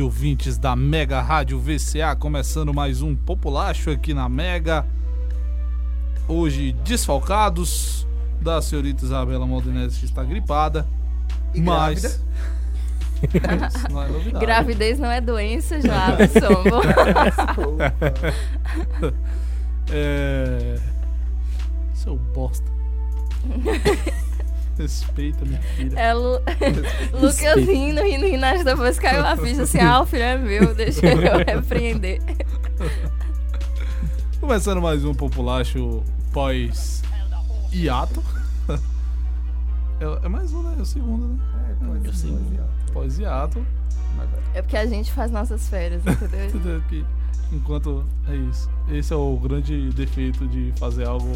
de tarde, ouvintes da Mega Rádio VCA, começando mais um populacho aqui na Mega. Hoje desfalcados da senhorita Isabela Maldinese que está gripada, E mas grávida? Isso não é novidade. Gravidez não é doença, já, somos. É... Seu bosta. Respeita minha filha. É Lu... Lucas rindo, rindo, rindo, acho que depois caiu a ficha assim, ah, o filho é meu, deixa eu repreender. Começando mais um populacho pós hiato. É, é mais um, né? É o segundo, né? É, ser sei. baseado. Pós hiato. É porque a gente faz nossas férias, entendeu? Enquanto é isso. Esse é o grande defeito de fazer algo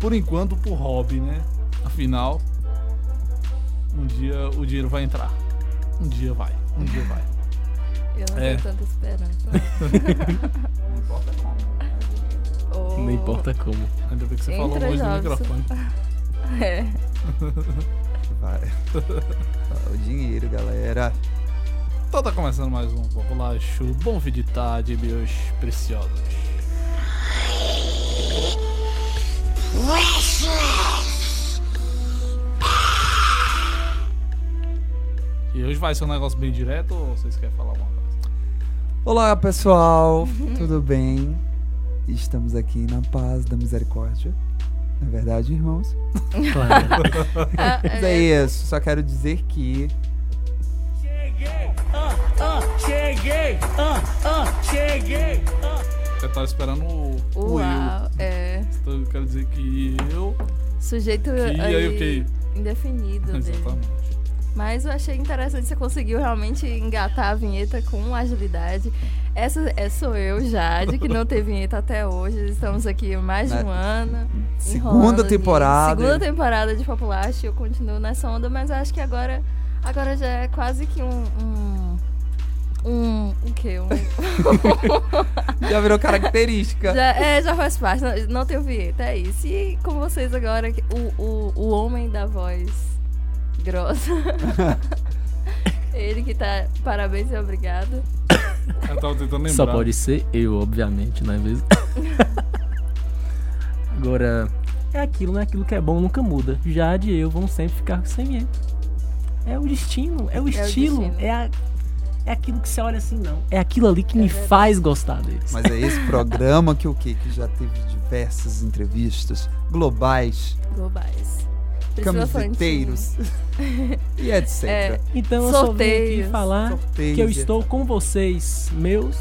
por enquanto por hobby, né? Afinal, um dia o dinheiro vai entrar. Um dia vai. Um dia vai. Eu não É. tenho tanta esperança. Não importa como. Oh. Não importa como. Ainda bem que você Entra, falou longe do Jobson. microfone. É. Vai. o dinheiro, galera. Então tá começando mais um populacho. Bom fim de tarde, meus preciosos. E hoje vai ser um negócio bem direto ou vocês querem falar alguma coisa? Olá, pessoal. Tudo bem? Estamos aqui na paz da misericórdia. Na verdade, irmãos. Claro. Mas é isso. Só quero dizer que Cheguei, ah, ah, cheguei, ah, ah, cheguei, ah. Você tá esperando o, o eu. Uau, é. Então eu quero dizer que eu. Sujeito Que aí aí o que? indefinido dele. Mas eu achei interessante, você conseguiu realmente engatar a vinheta com agilidade. Essa é, sou eu, Jade, que não teve vinheta até hoje. Estamos aqui mais de um ano. segunda temporada. Segunda temporada de Populacho, eu continuo nessa onda, mas acho que agora, agora já é quase que um. Um. Um. O quê? Um, já virou característica. já, é, já faz parte. Não, não tenho vinheta, é isso. E com vocês agora, o, o, o homem da voz grossa. Ele que tá. Parabéns e obrigado. Eu tava tentando lembrar. Só pode ser eu, obviamente, não é mesmo? Agora, é aquilo, né? Aquilo que é bom nunca muda. Já de eu vão sempre ficar sem vinheta. É o destino, é o estilo, destino. é, a, é aquilo que você olha assim, não. É aquilo ali que me verdade. faz gostar deles. Mas é esse programa que o quê? Que já teve diversas entrevistas globais, Globais. Camiseteiros e etc. É, Então eu só vim aqui falar Sorteios que eu estou com vocês, meus.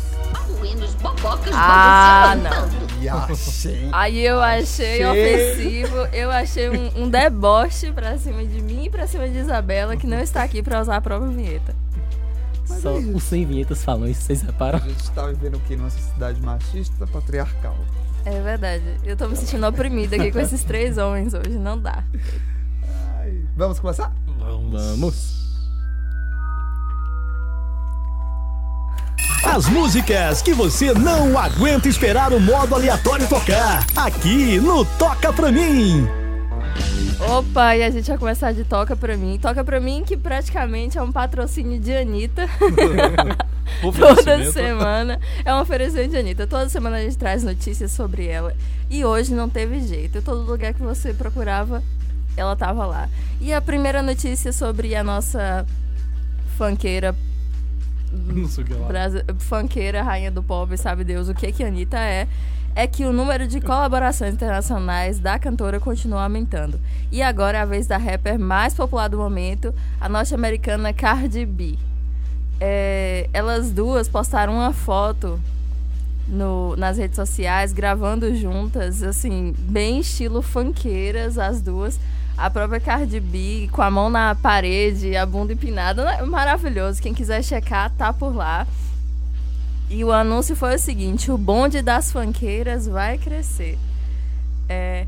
Bobocas Ah, não. Achei. Aí eu achei Achei. ofensivo, eu achei um, um deboche pra cima de mim e pra cima de Isabela, que não está aqui pra usar a própria vinheta. Mas Só é os sem vinhetas falam isso, vocês reparam? A gente tá vivendo o quê? Numa sociedade machista, patriarcal. É verdade. Eu tô me sentindo oprimida aqui com esses três homens hoje, não dá. Ai. Vamos começar? Vamos. As músicas que você não aguenta esperar o modo aleatório tocar. Aqui no Toca Pra Mim. Opa, e a gente vai começar de Toca Pra Mim. Toca Pra Mim, que praticamente é um patrocínio de Anitta. Toda semana é um oferecimento de Anitta. Toda semana a gente traz notícias sobre ela. E hoje não teve jeito. Todo lugar que você procurava, ela tava lá. E a primeira notícia sobre a nossa funkeira, Não sei o que lá. funkeira, rainha do pop, sabe Deus o que que a Anitta é, é que o número de colaborações internacionais da cantora continua aumentando. E agora é a vez da rapper mais popular do momento, a norte-americana Cardi B. É, elas duas postaram uma foto no- nas redes sociais, gravando juntas, assim, bem estilo funkeiras, as duas. A própria Cardi B com a mão na parede, a bunda empinada, né? maravilhoso. Quem quiser checar, tá por lá. E o anúncio foi o seguinte: o bonde das funkeiras vai crescer. É.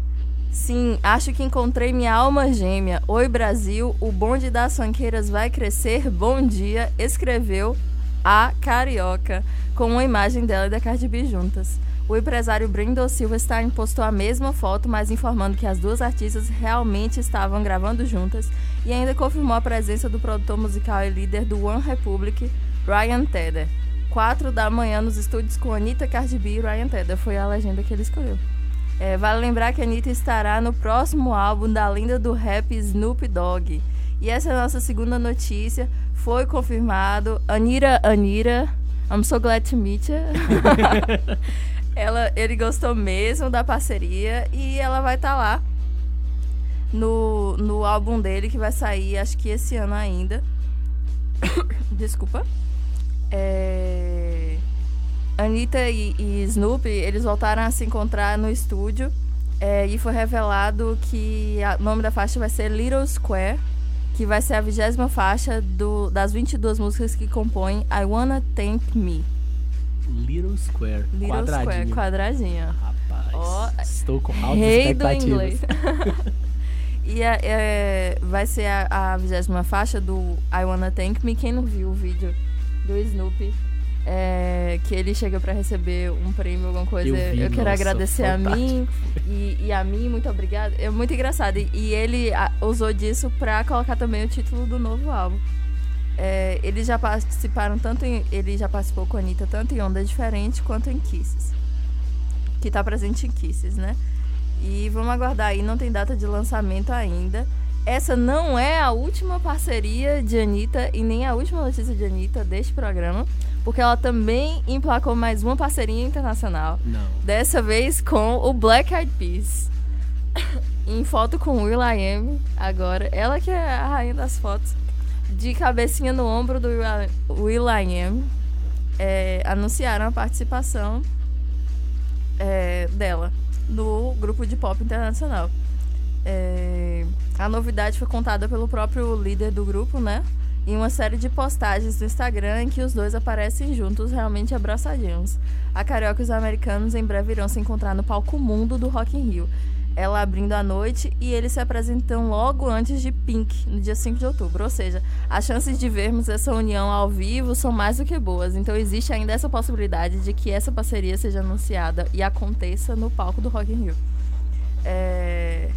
Sim, acho que encontrei minha alma gêmea. Oi, Brasil, o bonde das funkeiras vai crescer. Bom dia, escreveu a Carioca, com uma imagem dela e da Cardi B juntas. O empresário Brendo Silva Stein postou a mesma foto, mas informando que as duas artistas realmente estavam gravando juntas e ainda confirmou a presença do produtor musical e líder do One Republic, Ryan Tedder. 4 da manhã nos estúdios com Anitta Cardi B e Ryan Tedder. Foi a legenda que ele escolheu. É, vale lembrar que a Anitta estará no próximo álbum da lenda do rap Snoop Dogg. E essa é a nossa segunda notícia. Foi confirmado. Anira, Anira, I'm so glad to meet you. ela, ele gostou mesmo da parceria e ela vai estar lá no, no álbum dele que vai sair, acho que esse ano ainda. Desculpa. É... Anitta e, e Snoopy, eles voltaram a se encontrar no estúdio é, e foi revelado que o nome da faixa vai ser Little Square, que vai ser a vigésima faixa do, das 22 músicas que compõem I Wanna Thank Me. Little Square. Little quadradinho. Square, quadradinho. Rapaz, Ó, estou com altas Rei do expectativas. inglês. e é, é, vai ser a vigésima faixa do I Wanna Thank Me. Quem não viu o vídeo do Snoopy, é, que ele chega pra receber um prêmio, alguma coisa, Eu vi, quero nossa, agradecer a fantástico. mim e, e a mim, muito obrigada. É muito engraçado. E, e ele a, usou disso pra colocar também o título do novo álbum. É, eles já participaram tanto em, ele já participou com a Anitta tanto em Onda Diferente quanto em Kisses. Que tá presente em Kisses, né? E vamos aguardar aí, não tem data de lançamento ainda. Essa não é a última parceria de Anitta e nem a última notícia de Anitta deste programa, porque ela também emplacou mais uma parceria internacional. Não. Dessa vez com o Black Eyed Peas. em foto com Will I Am, agora. Ela que é a rainha das fotos. De cabecinha no ombro do Will I Am. é, anunciaram a participação é, dela no grupo de pop internacional. É, a novidade foi contada pelo próprio líder do grupo, né? Em uma série de postagens no Instagram em que os dois aparecem juntos, realmente abraçadinhos. A Carioca e os americanos em breve irão se encontrar no palco mundo do Rock in Rio. Ela abrindo a noite e eles se apresentam logo antes de Pink, no dia 5 de outubro. Ou seja, as chances de vermos essa união ao vivo são mais do que boas. Então existe ainda essa possibilidade de que essa parceria seja anunciada e aconteça no palco do Rock in Rio. É...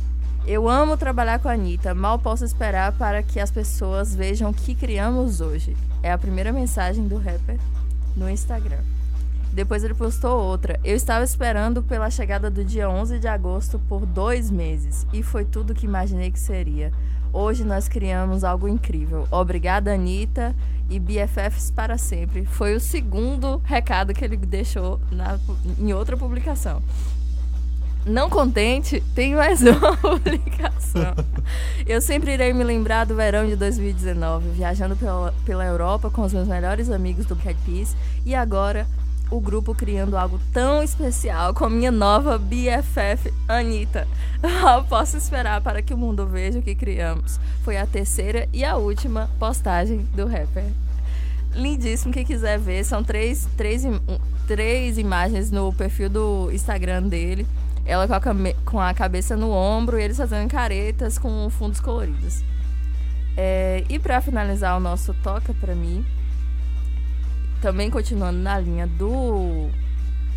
Eu amo trabalhar com a Anitta, mal posso esperar para que as pessoas vejam o que criamos hoje. É a primeira mensagem do rapper no Instagram. Depois ele postou outra. Eu estava esperando pela chegada do dia 11 de agosto por dois meses e foi tudo que imaginei que seria. Hoje nós criamos algo incrível. Obrigada, Anitta e BFFs para sempre. Foi o segundo recado que ele deixou na, em outra publicação. Não contente, tem mais uma publicação. Eu sempre irei me lembrar do verão de 2019, viajando pela, pela Europa com os meus melhores amigos do Cat Peace e agora o grupo criando algo tão especial com a minha nova BFF Anitta. Posso esperar para que o mundo veja o que criamos. Foi a terceira e a última postagem do rapper. Lindíssimo, quem quiser ver, são três, três, três imagens no perfil do Instagram dele. Ela com a, com a cabeça no ombro e eles fazendo caretas com fundos coloridos. É, e para finalizar o nosso Toca Pra Mim, também continuando na linha do.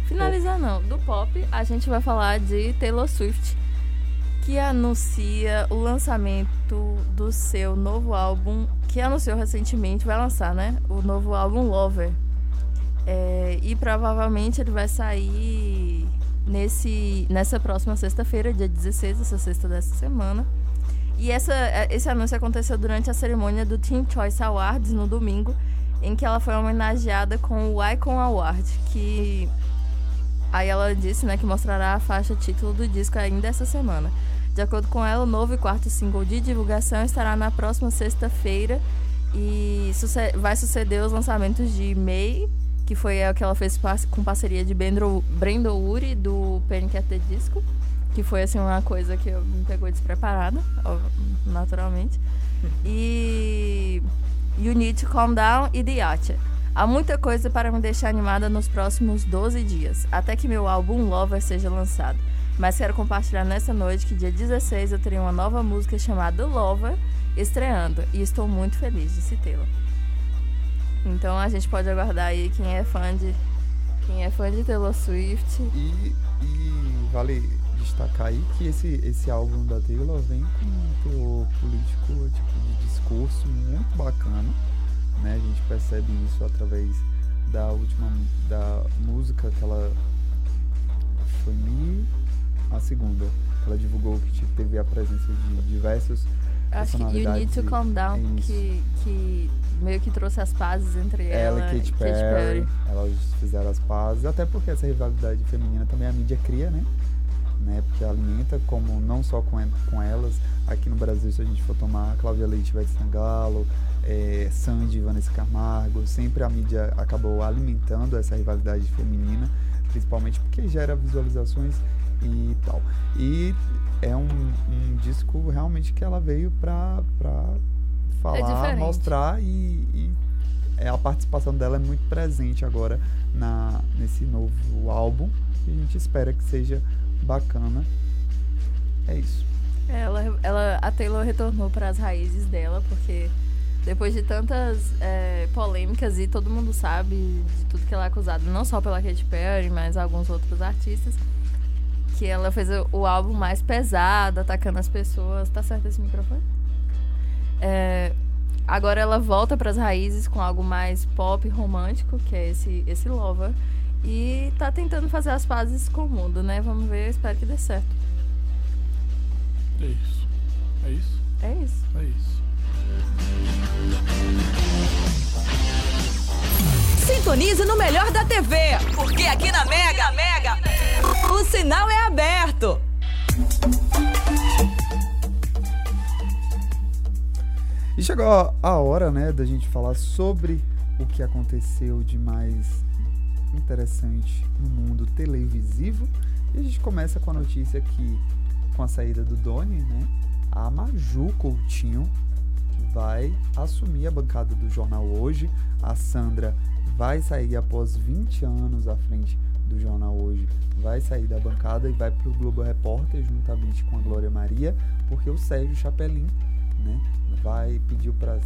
Finalizar não, do pop, a gente vai falar de Taylor Swift, que anuncia o lançamento do seu novo álbum, que anunciou recentemente, vai lançar, né? O novo álbum Lover. É, e provavelmente ele vai sair nesse, nessa próxima sexta-feira, dia 16, essa sexta dessa semana. E essa, esse anúncio aconteceu durante a cerimônia do Teen Choice Awards no domingo, em que ela foi homenageada com o Icon Award, que aí ela disse, né, que mostrará a faixa título do disco ainda essa semana. De acordo com ela, o novo e quarto single de divulgação estará na próxima sexta-feira e vai suceder os lançamentos de May, que foi o que ela fez com parceria de Brendo Uri do Panic! at the Disco, que foi assim uma coisa que me pegou despreparada, naturalmente. E You Need to Calm Down e The Yacht. Há muita coisa para me deixar animada nos próximos 12 dias, até que meu álbum Lover seja lançado. Mas quero compartilhar nessa noite que dia 16 eu terei uma nova música chamada Lover estreando e estou muito feliz de se tê-la. Então a gente pode aguardar aí quem é fã de Quem é fã de Taylor Swift. E, e vale destacar aí que esse, esse álbum da Taylor vem com um teor político, tipo, de discurso muito bacana, né? A gente percebe isso através da última da música que ela foi me a segunda que ela divulgou que teve a presença de diversos Acho que You Need to Calm Down, que, que meio que trouxe as pazes entre ela ela, e Katy Perry, elas fizeram as pazes, até porque essa rivalidade feminina também a mídia cria, né? Né? Porque alimenta, como não só com, com elas, aqui no Brasil, se a gente for tomar Cláudia Leite, Ivete Sangalo, é, Sandy, Vanessa Camargo, sempre a mídia acabou alimentando essa rivalidade feminina, principalmente porque gera visualizações e tal. E é um, um disco realmente que ela veio pra, pra falar, diferente. mostrar e, e é, a participação dela é muito presente agora na, nesse novo álbum e a gente espera que seja bacana. É isso. Ela, ela, a Taylor retornou para as raízes dela, porque depois de tantas é, polêmicas e todo mundo sabe de tudo que ela é acusada, não só pela Katy Perry, mas alguns outros artistas, que ela fez o, o álbum mais pesado, atacando as pessoas. Tá certo esse microfone? É, agora ela volta para as raízes com algo mais pop romântico, que é esse, esse Lover. E tá tentando fazer as pazes com o mundo, né? Vamos ver, eu espero que dê certo. É isso. É isso? É isso. É isso. Sintonize no melhor da TV, porque aqui na Mega, Mega, o sinal é aberto. E chegou a hora, né, da gente falar sobre o que aconteceu de mais interessante no mundo televisivo. E a gente começa com a notícia que, com a saída do Doni, né, a Maju Coutinho vai assumir a bancada do jornal hoje. A Sandra vai sair após 20 anos à frente do jornal hoje, vai sair da bancada e vai para o Globo Repórter juntamente com a Glória Maria, porque o Sérgio Chapelin né, vai pediu para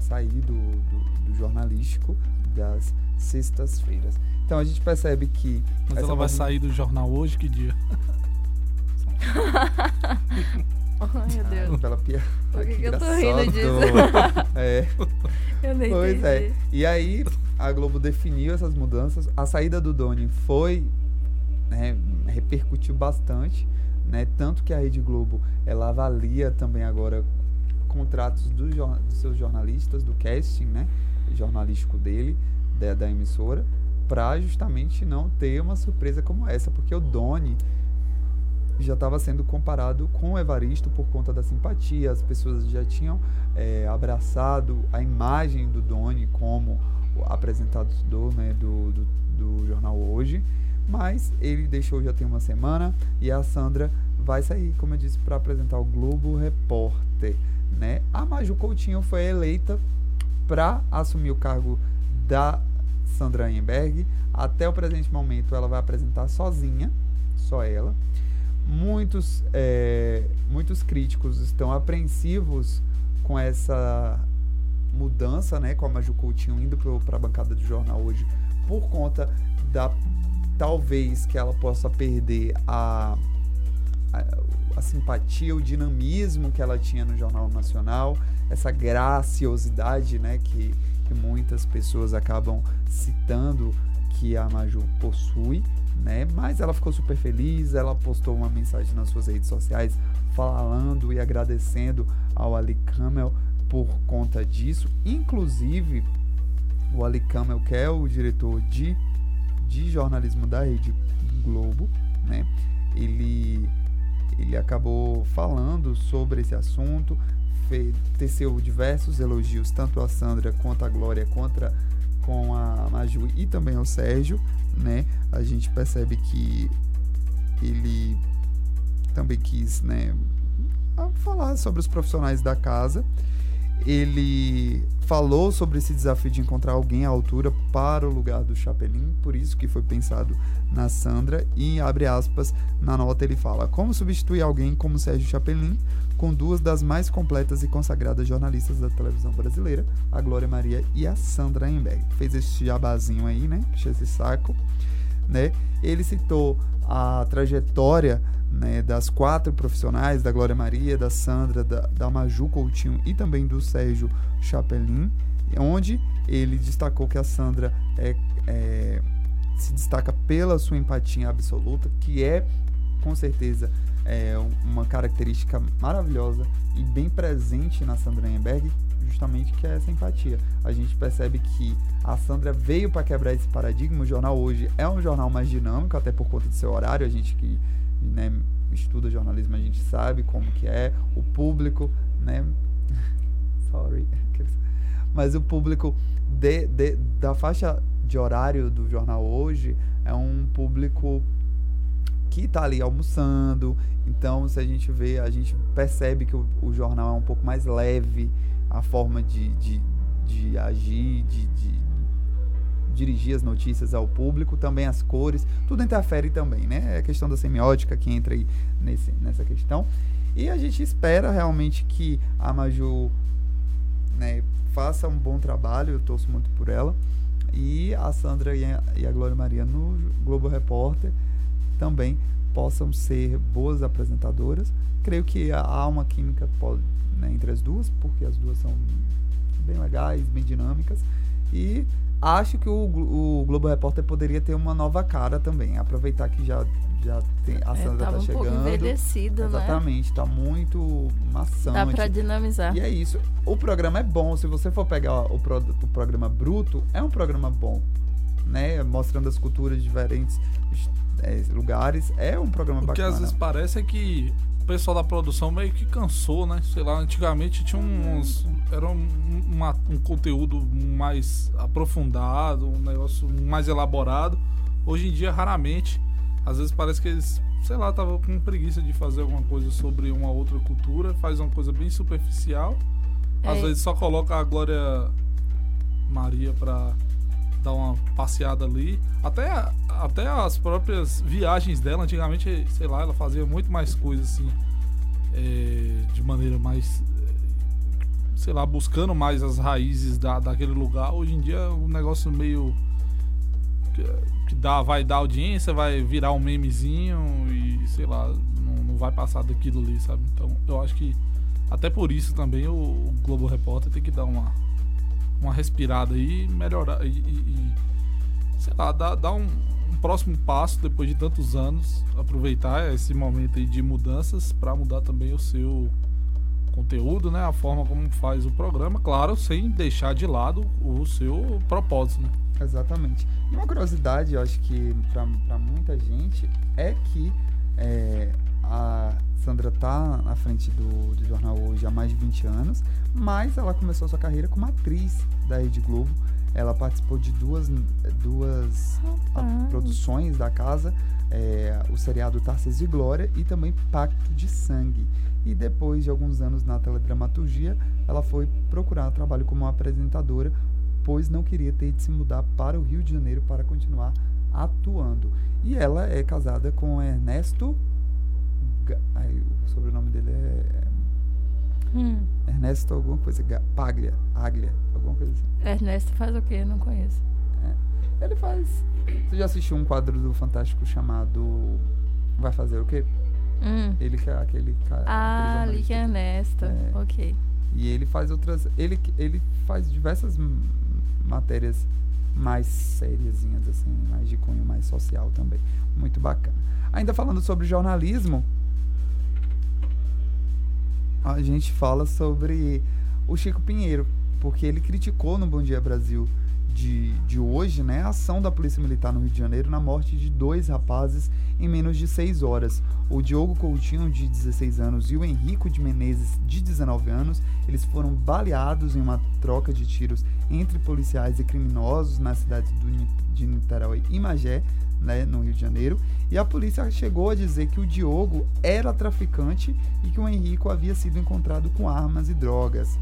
sair do, do, do jornalístico das sextas-feiras. Então a gente percebe que. Mas ela vai sair do jornal hoje, que dia? Ai, meu Deus. Pela pia. Por que Ai, que eu tô rindo engraçado. É. Eu nem Pois entendi. é. E aí, a Globo definiu essas mudanças. A saída do Doni foi. né, repercutiu bastante. Né? Tanto que a Rede Globo ela avalia também agora contratos dos, seus jornalistas, do casting né? jornalístico dele, da, da emissora, para justamente não ter uma surpresa como essa, porque o Doni já estava sendo comparado com o Evaristo por conta da simpatia. As pessoas já tinham é, abraçado a imagem do Doni como apresentador né, do, do, do jornal hoje. Mas ele deixou já tem uma semana e a Sandra vai sair, como eu disse, para apresentar o Globo Repórter. Né? A Maju Coutinho foi eleita para assumir o cargo da Sandra Enberg. Até o presente momento ela vai apresentar sozinha, só ela muitos, é, muitos críticos estão apreensivos com essa mudança, né, com a Maju Coutinho indo para a bancada do jornal hoje, por conta da talvez que ela possa perder a, a, a simpatia, o dinamismo que ela tinha no Jornal Nacional, essa graciosidade, né, que, que muitas pessoas acabam citando que a Maju possui, né? Mas ela ficou super feliz, ela postou uma mensagem nas suas redes sociais falando e agradecendo ao Ali Camel por conta disso. Inclusive, o Ali Camel, que é o diretor de, de jornalismo da Rede Globo, né? Ele, ele acabou falando sobre esse assunto, fe- teceu diversos elogios, tanto a Sandra quanto a Glória, contra com a Maju e também ao Sérgio, né? A gente percebe que ele também quis, né, falar sobre os profissionais da casa ele falou sobre esse desafio de encontrar alguém à altura para o lugar do Chapelin, por isso que foi pensado na Sandra e abre aspas na nota ele fala: "Como substituir alguém como Sérgio Chapelin com duas das mais completas e consagradas jornalistas da televisão brasileira, a Glória Maria e a Sandra Emberg". Fez esse jabazinho aí, né? Puxa esse saco, né? Ele citou a trajetória né, das quatro profissionais, da Glória Maria, da Sandra, da, da Maju Coutinho e também do Sérgio Chapelin, onde ele destacou que a Sandra é, é, se destaca pela sua empatia absoluta, que é, com certeza, é uma característica maravilhosa e bem presente na Sandra Emberg, justamente que é essa empatia. A gente percebe que a Sandra veio para quebrar esse paradigma. O jornal hoje é um jornal mais dinâmico, até por conta do seu horário. A gente que né, estuda jornalismo, a gente sabe como que é. O público, né? Sorry. Mas o público de, de, da faixa de horário do jornal hoje é um público que está ali almoçando. Então, se a gente vê, a gente percebe que o, o jornal é um pouco mais leve, a forma de, de, de agir, de, de, dirigir as notícias ao público, também as cores, tudo interfere também, né? É a questão da semiótica que entra aí nesse, nessa questão. E a gente espera realmente que a Maju né, faça um bom trabalho, eu torço muito por ela. E a Sandra e a, e a Glória Maria no Globo Repórter também possam ser boas apresentadoras. Creio que há uma química pode, né, entre as duas, porque as duas são bem legais, bem dinâmicas. E acho que o, o Globo Repórter poderia ter uma nova cara também. Aproveitar que já, já tem, a É, Sandra tava tá um chegando. pouco envelhecido, né? Exatamente, tá muito maçante. Dá pra dinamizar. E é isso. O programa é bom. Se você for pegar o, pro- o programa bruto, é um programa bom. Né? Mostrando as culturas de diferentes é, lugares. É um programa O que bacana. às vezes parece é que o pessoal da produção meio que cansou, né? Sei lá, antigamente tinha uns. Era um, uma- um conteúdo mais aprofundado, um negócio mais elaborado. Hoje em dia, raramente. Às vezes parece que eles, sei lá, estavam com preguiça de fazer alguma coisa sobre uma outra cultura, faz uma coisa bem superficial. Às É. vezes só coloca a Glória Maria pra dar uma passeada ali. Até, até as próprias viagens dela, antigamente, sei lá, ela fazia muito mais coisas assim, é, de maneira mais, é, sei lá, buscando mais as raízes da, daquele lugar. Hoje em dia é um negócio meio que, que dá, vai dar audiência, vai virar um memezinho e sei lá, não, não vai passar daquilo ali, sabe? Então eu acho que até por isso também o, o Globo Repórter tem que dar uma, uma respirada aí melhorar. E, e- e, sei lá, dar, dar um, um próximo passo depois de tantos anos. Aproveitar esse momento aí de mudanças para mudar também o seu conteúdo, né? A forma como faz o programa, claro, sem deixar de lado o seu propósito, né? Exatamente. E uma curiosidade, eu acho que para muita gente, é que é, a Sandra tá na frente do, do jornal hoje há mais de 20 anos, mas ela começou sua carreira como atriz da Rede Globo. Ela participou de duas, duas produções da casa, é, o seriado Tarcísio e Glória e também Pacto de Sangue. E depois de alguns anos na teledramaturgia, ela foi procurar trabalho como apresentadora, pois não queria ter de se mudar para o Rio de Janeiro para continuar atuando. E ela é casada com Ernesto. Ai, o sobrenome dele é Hum. Ernesto alguma coisa, Paglia, Aglia, alguma coisa assim. Ernesto faz o quê? Não conheço. Ele faz. Você já assistiu um quadro do Fantástico chamado Vai Fazer o quê? Hum. Ele que é aquele cara. Ah, aquele ali que é. Ernesto. É. Ok. E ele faz outras. Ele, ele faz diversas matérias mais sériasinhas, assim, mais de cunho mais social também. Muito bacana. Ainda falando sobre jornalismo, a gente fala sobre o Chico Pinheiro, porque ele criticou no Bom Dia Brasil de, de hoje, né, a ação da Polícia Militar no Rio de Janeiro na morte de dois rapazes em menos de seis horas. O Diogo Coutinho, de 16 anos, e o Henrico de Menezes, de 19 anos, eles foram baleados em uma troca de tiros entre policiais e criminosos na cidade do, de Niterói e Magé, né, no Rio de Janeiro. E a polícia chegou a dizer que o Diogo era traficante e que o Henrico havia sido encontrado com armas e drogas.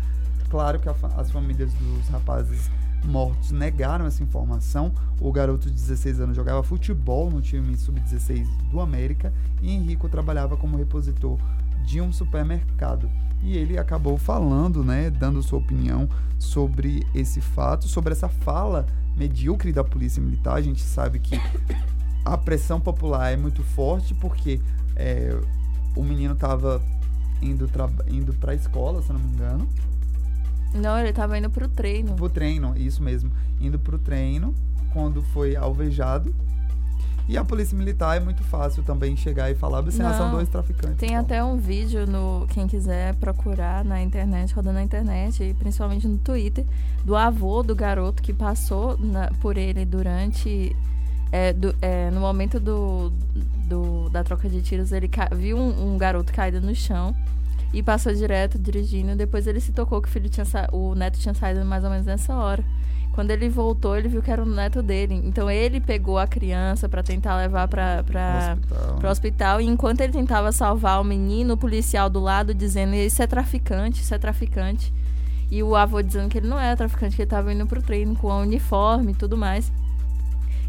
Claro que fa- as famílias dos rapazes mortos negaram essa informação. O garoto de 16 anos jogava futebol no time sub-16 do América e Henrico trabalhava como repositor de um supermercado. E ele acabou falando, né, dando sua opinião sobre esse fato, sobre essa fala medíocre da polícia militar. A gente sabe que a pressão popular é muito forte porque é, o menino estava indo, indo pra escola, se não me engano. Não, ele tava indo pro treino. Pro treino, isso mesmo. Indo pro treino, quando foi alvejado. E a polícia militar é muito fácil também chegar e falar, "Observe, são Não. dois traficantes. Tem Então, até um vídeo no quem quiser procurar na internet, rodando na internet e principalmente no Twitter, do avô do garoto que passou na- por ele durante é, do- é, no momento do, do- da troca de tiros, ele ca- viu um, um garoto caído no chão e passou direto dirigindo. Depois ele se tocou que o filho tinha o neto tinha saído mais ou menos nessa hora. Quando ele voltou, ele viu que era o neto dele. Então ele pegou a criança pra tentar levar pra, pra, hospital. pro hospital. E enquanto ele tentava salvar o menino, o policial do lado dizendo: Isso é traficante, isso é traficante. E o avô dizendo que ele não era traficante, que ele tava indo pro treino com a uniforme e tudo mais.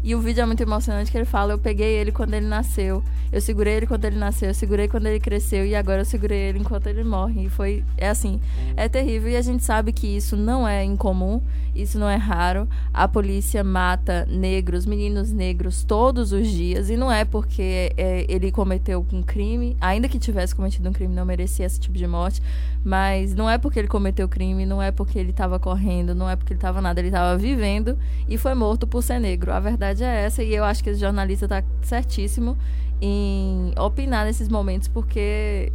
E o vídeo é muito emocionante que ele fala: Eu peguei ele quando ele nasceu, eu segurei ele quando ele nasceu, eu segurei quando ele cresceu e agora eu segurei ele enquanto ele morre. E foi. É assim, é terrível e a gente sabe que isso não é incomum, isso não é raro. A polícia mata negros, meninos negros todos os dias e não é porque é, ele cometeu um crime, ainda que tivesse cometido um crime, não merecia esse tipo de morte, mas não é porque ele cometeu crime, não é porque ele estava correndo, não é porque ele estava nada, ele estava vivendo e foi morto por ser negro. A verdade é essa e eu acho que esse jornalista está certíssimo em opinar nesses momentos porque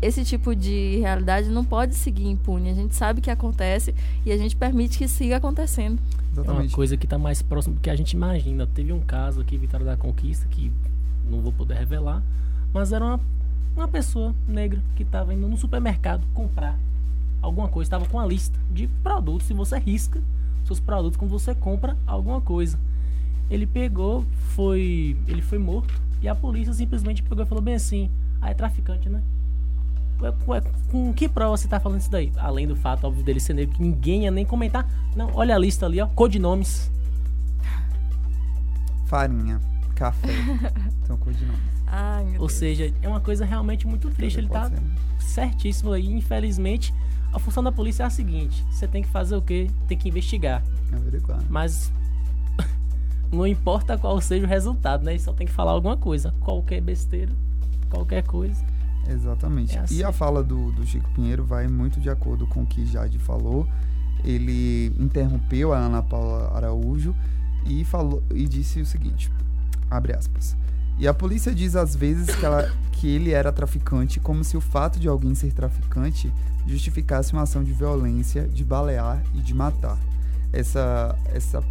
esse tipo de realidade não pode seguir impune. A gente sabe que acontece e a gente permite que siga acontecendo. É uma Exatamente. coisa que está mais próximo do que a gente imagina. Teve um caso aqui, Vitória da Conquista, que não vou poder revelar, mas era uma, uma pessoa negra que estava indo no supermercado comprar alguma coisa, estava com uma lista de produtos e você risca seus produtos quando você compra alguma coisa. Ele pegou, foi, ele foi morto e a polícia simplesmente pegou e falou bem assim: "Ah, é traficante, né?" Ué, ué, com que prova você tá falando isso daí? Além do fato, óbvio, dele ser negro, que ninguém ia nem comentar. Não, olha a lista ali, ó. Codinomes. Farinha, café. São codinomes. Ai, meu Ou Deus. seja, é uma coisa realmente muito triste. Ele tá ser. certíssimo aí. Infelizmente, a função da polícia é a seguinte: você tem que fazer o quê? Tem que investigar. Averiguar. Mas não importa qual seja o resultado, né? Ele só tem que falar alguma coisa. Qualquer besteira, qualquer coisa. Exatamente. É assim. E a fala do, do Chico Pinheiro vai muito de acordo com o que Jade falou. Ele interrompeu a Ana Paula Araújo e falou e disse o seguinte: abre aspas. E a polícia diz às vezes que, ela, que ele era traficante, como se o fato de alguém ser traficante justificasse uma ação de violência, de balear e de matar. Essa, essa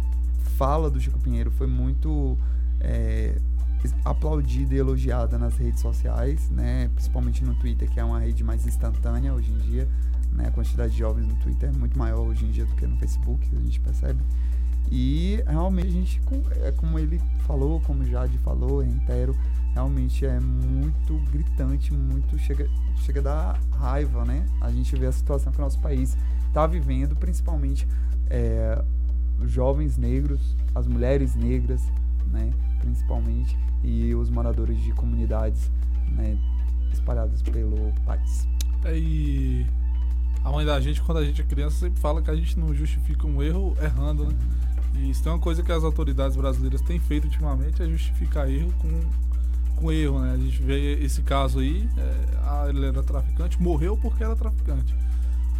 fala do Chico Pinheiro foi muito é, aplaudida e elogiada nas redes sociais, né? Principalmente no Twitter, que é uma rede mais instantânea hoje em dia. Né? A quantidade de jovens no Twitter é muito maior hoje em dia do que no Facebook, a gente percebe. E realmente a gente, é como ele falou, como Jade falou, reitero, realmente é muito gritante, muito chega, chega a dar raiva, né? A gente vê a situação que o nosso país está vivendo, principalmente é, jovens negros, as mulheres negras, né? Principalmente, e os moradores de comunidades, né? Espalhadas pelo país. E a mãe da gente, quando a gente é criança, sempre fala que a gente não justifica um erro errando, né? E isso é uma coisa que as autoridades brasileiras têm feito ultimamente, é justificar erro com, com erro, né? A gente vê esse caso aí, é, ah, ele era traficante, morreu porque era traficante.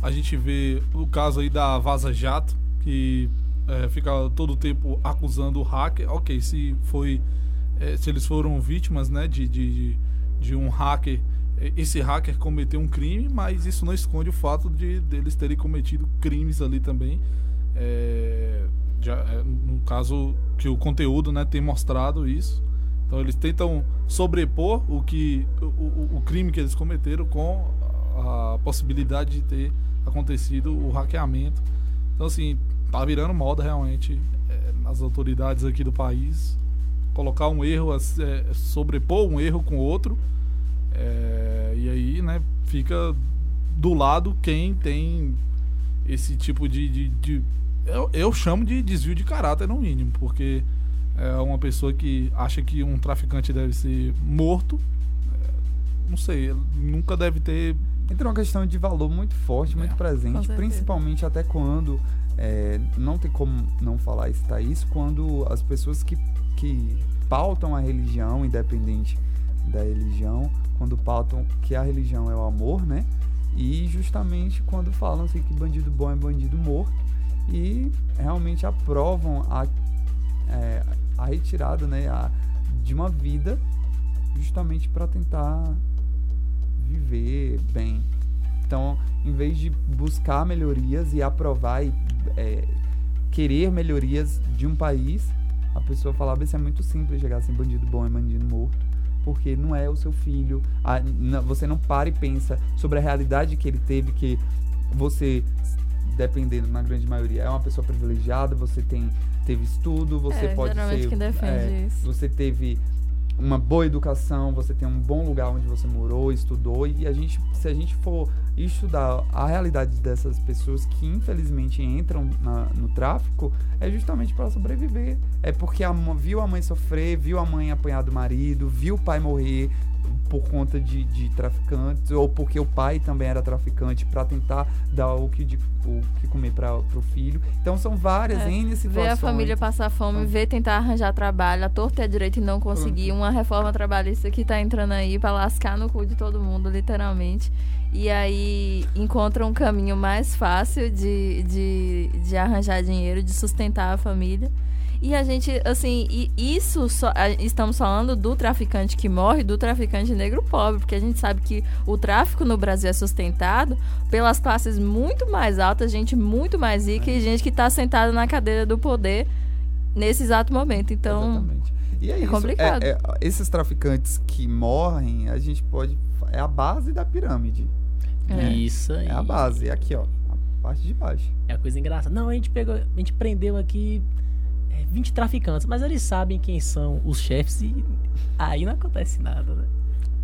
A gente vê o caso aí da Vaza Jato, que é, fica todo o tempo acusando o hacker. Ok, se foi. é, se eles foram vítimas, né, de, de, de, um hacker. é, Esse hacker cometeu um crime, mas isso não esconde o fato de deles terem cometido crimes ali também. É, já, é, no caso que o conteúdo né, tem mostrado isso. Então eles tentam sobrepor o que o, o, o crime que eles cometeram com a possibilidade de ter acontecido o hackeamento. Então assim, tá virando moda realmente é, nas autoridades aqui do país colocar um erro, é, sobrepor um erro com outro. É, e aí, né, fica do lado quem tem esse tipo de. de, de- eu, eu chamo de desvio de caráter, no mínimo, porque é uma pessoa que acha que um traficante deve ser morto. é, Não sei, nunca deve ter. Entra uma questão de valor muito forte, muito É, presente, principalmente até quando. é, não tem como não falar isso, Thaís, quando as pessoas que, que pautam a religião, independente da religião, quando pautam que a religião é o amor, né? E justamente quando falam assim, que bandido bom é bandido morto e realmente aprovam a, é, a retirada né, a- de uma vida justamente para tentar viver bem. Então, em vez de buscar melhorias e aprovar e é, querer melhorias de um país, a pessoa falava isso é muito simples chegar assim, bandido bom é bandido morto, porque não é o seu filho. a- você não para e pensa sobre a realidade que ele teve, que você, dependendo na grande maioria, é uma pessoa privilegiada, você tem teve estudo, você É, pode ser quem defende é, isso. você teve uma boa educação, você tem um bom lugar onde você morou, estudou e a gente, se a gente for estudar a realidade dessas pessoas que infelizmente entram na- no tráfico, é justamente para sobreviver. É porque a, viu a mãe sofrer, viu a mãe apanhar do marido, viu o pai morrer por conta de, de traficantes ou porque o pai também era traficante para tentar dar o que, de- o que comer para o filho. Então são várias É, N situações. Ver a família passar fome, Então- ver tentar arranjar trabalho, a torta a direita e não conseguir. Uma reforma trabalhista que tá entrando aí pra lascar no cu de todo mundo, literalmente. E aí encontra um caminho mais fácil de, de, de arranjar dinheiro, de sustentar a família. E a gente, assim, e isso só, a- estamos falando do traficante que morre, do traficante negro pobre, porque a gente sabe que o tráfico no Brasil é sustentado pelas classes muito mais altas, gente muito mais rica e gente que está sentada na cadeira do poder nesse exato momento. Então, Exatamente. E é, isso. complicado. É- é- esses traficantes que morrem, a gente pode. É a base da pirâmide. É. Isso aí. É a base. É aqui, ó. A parte de baixo. É a coisa engraçada. Não, a gente pegou, a gente prendeu aqui é, 20 traficantes, mas eles sabem quem são os chefes e aí não acontece nada, né?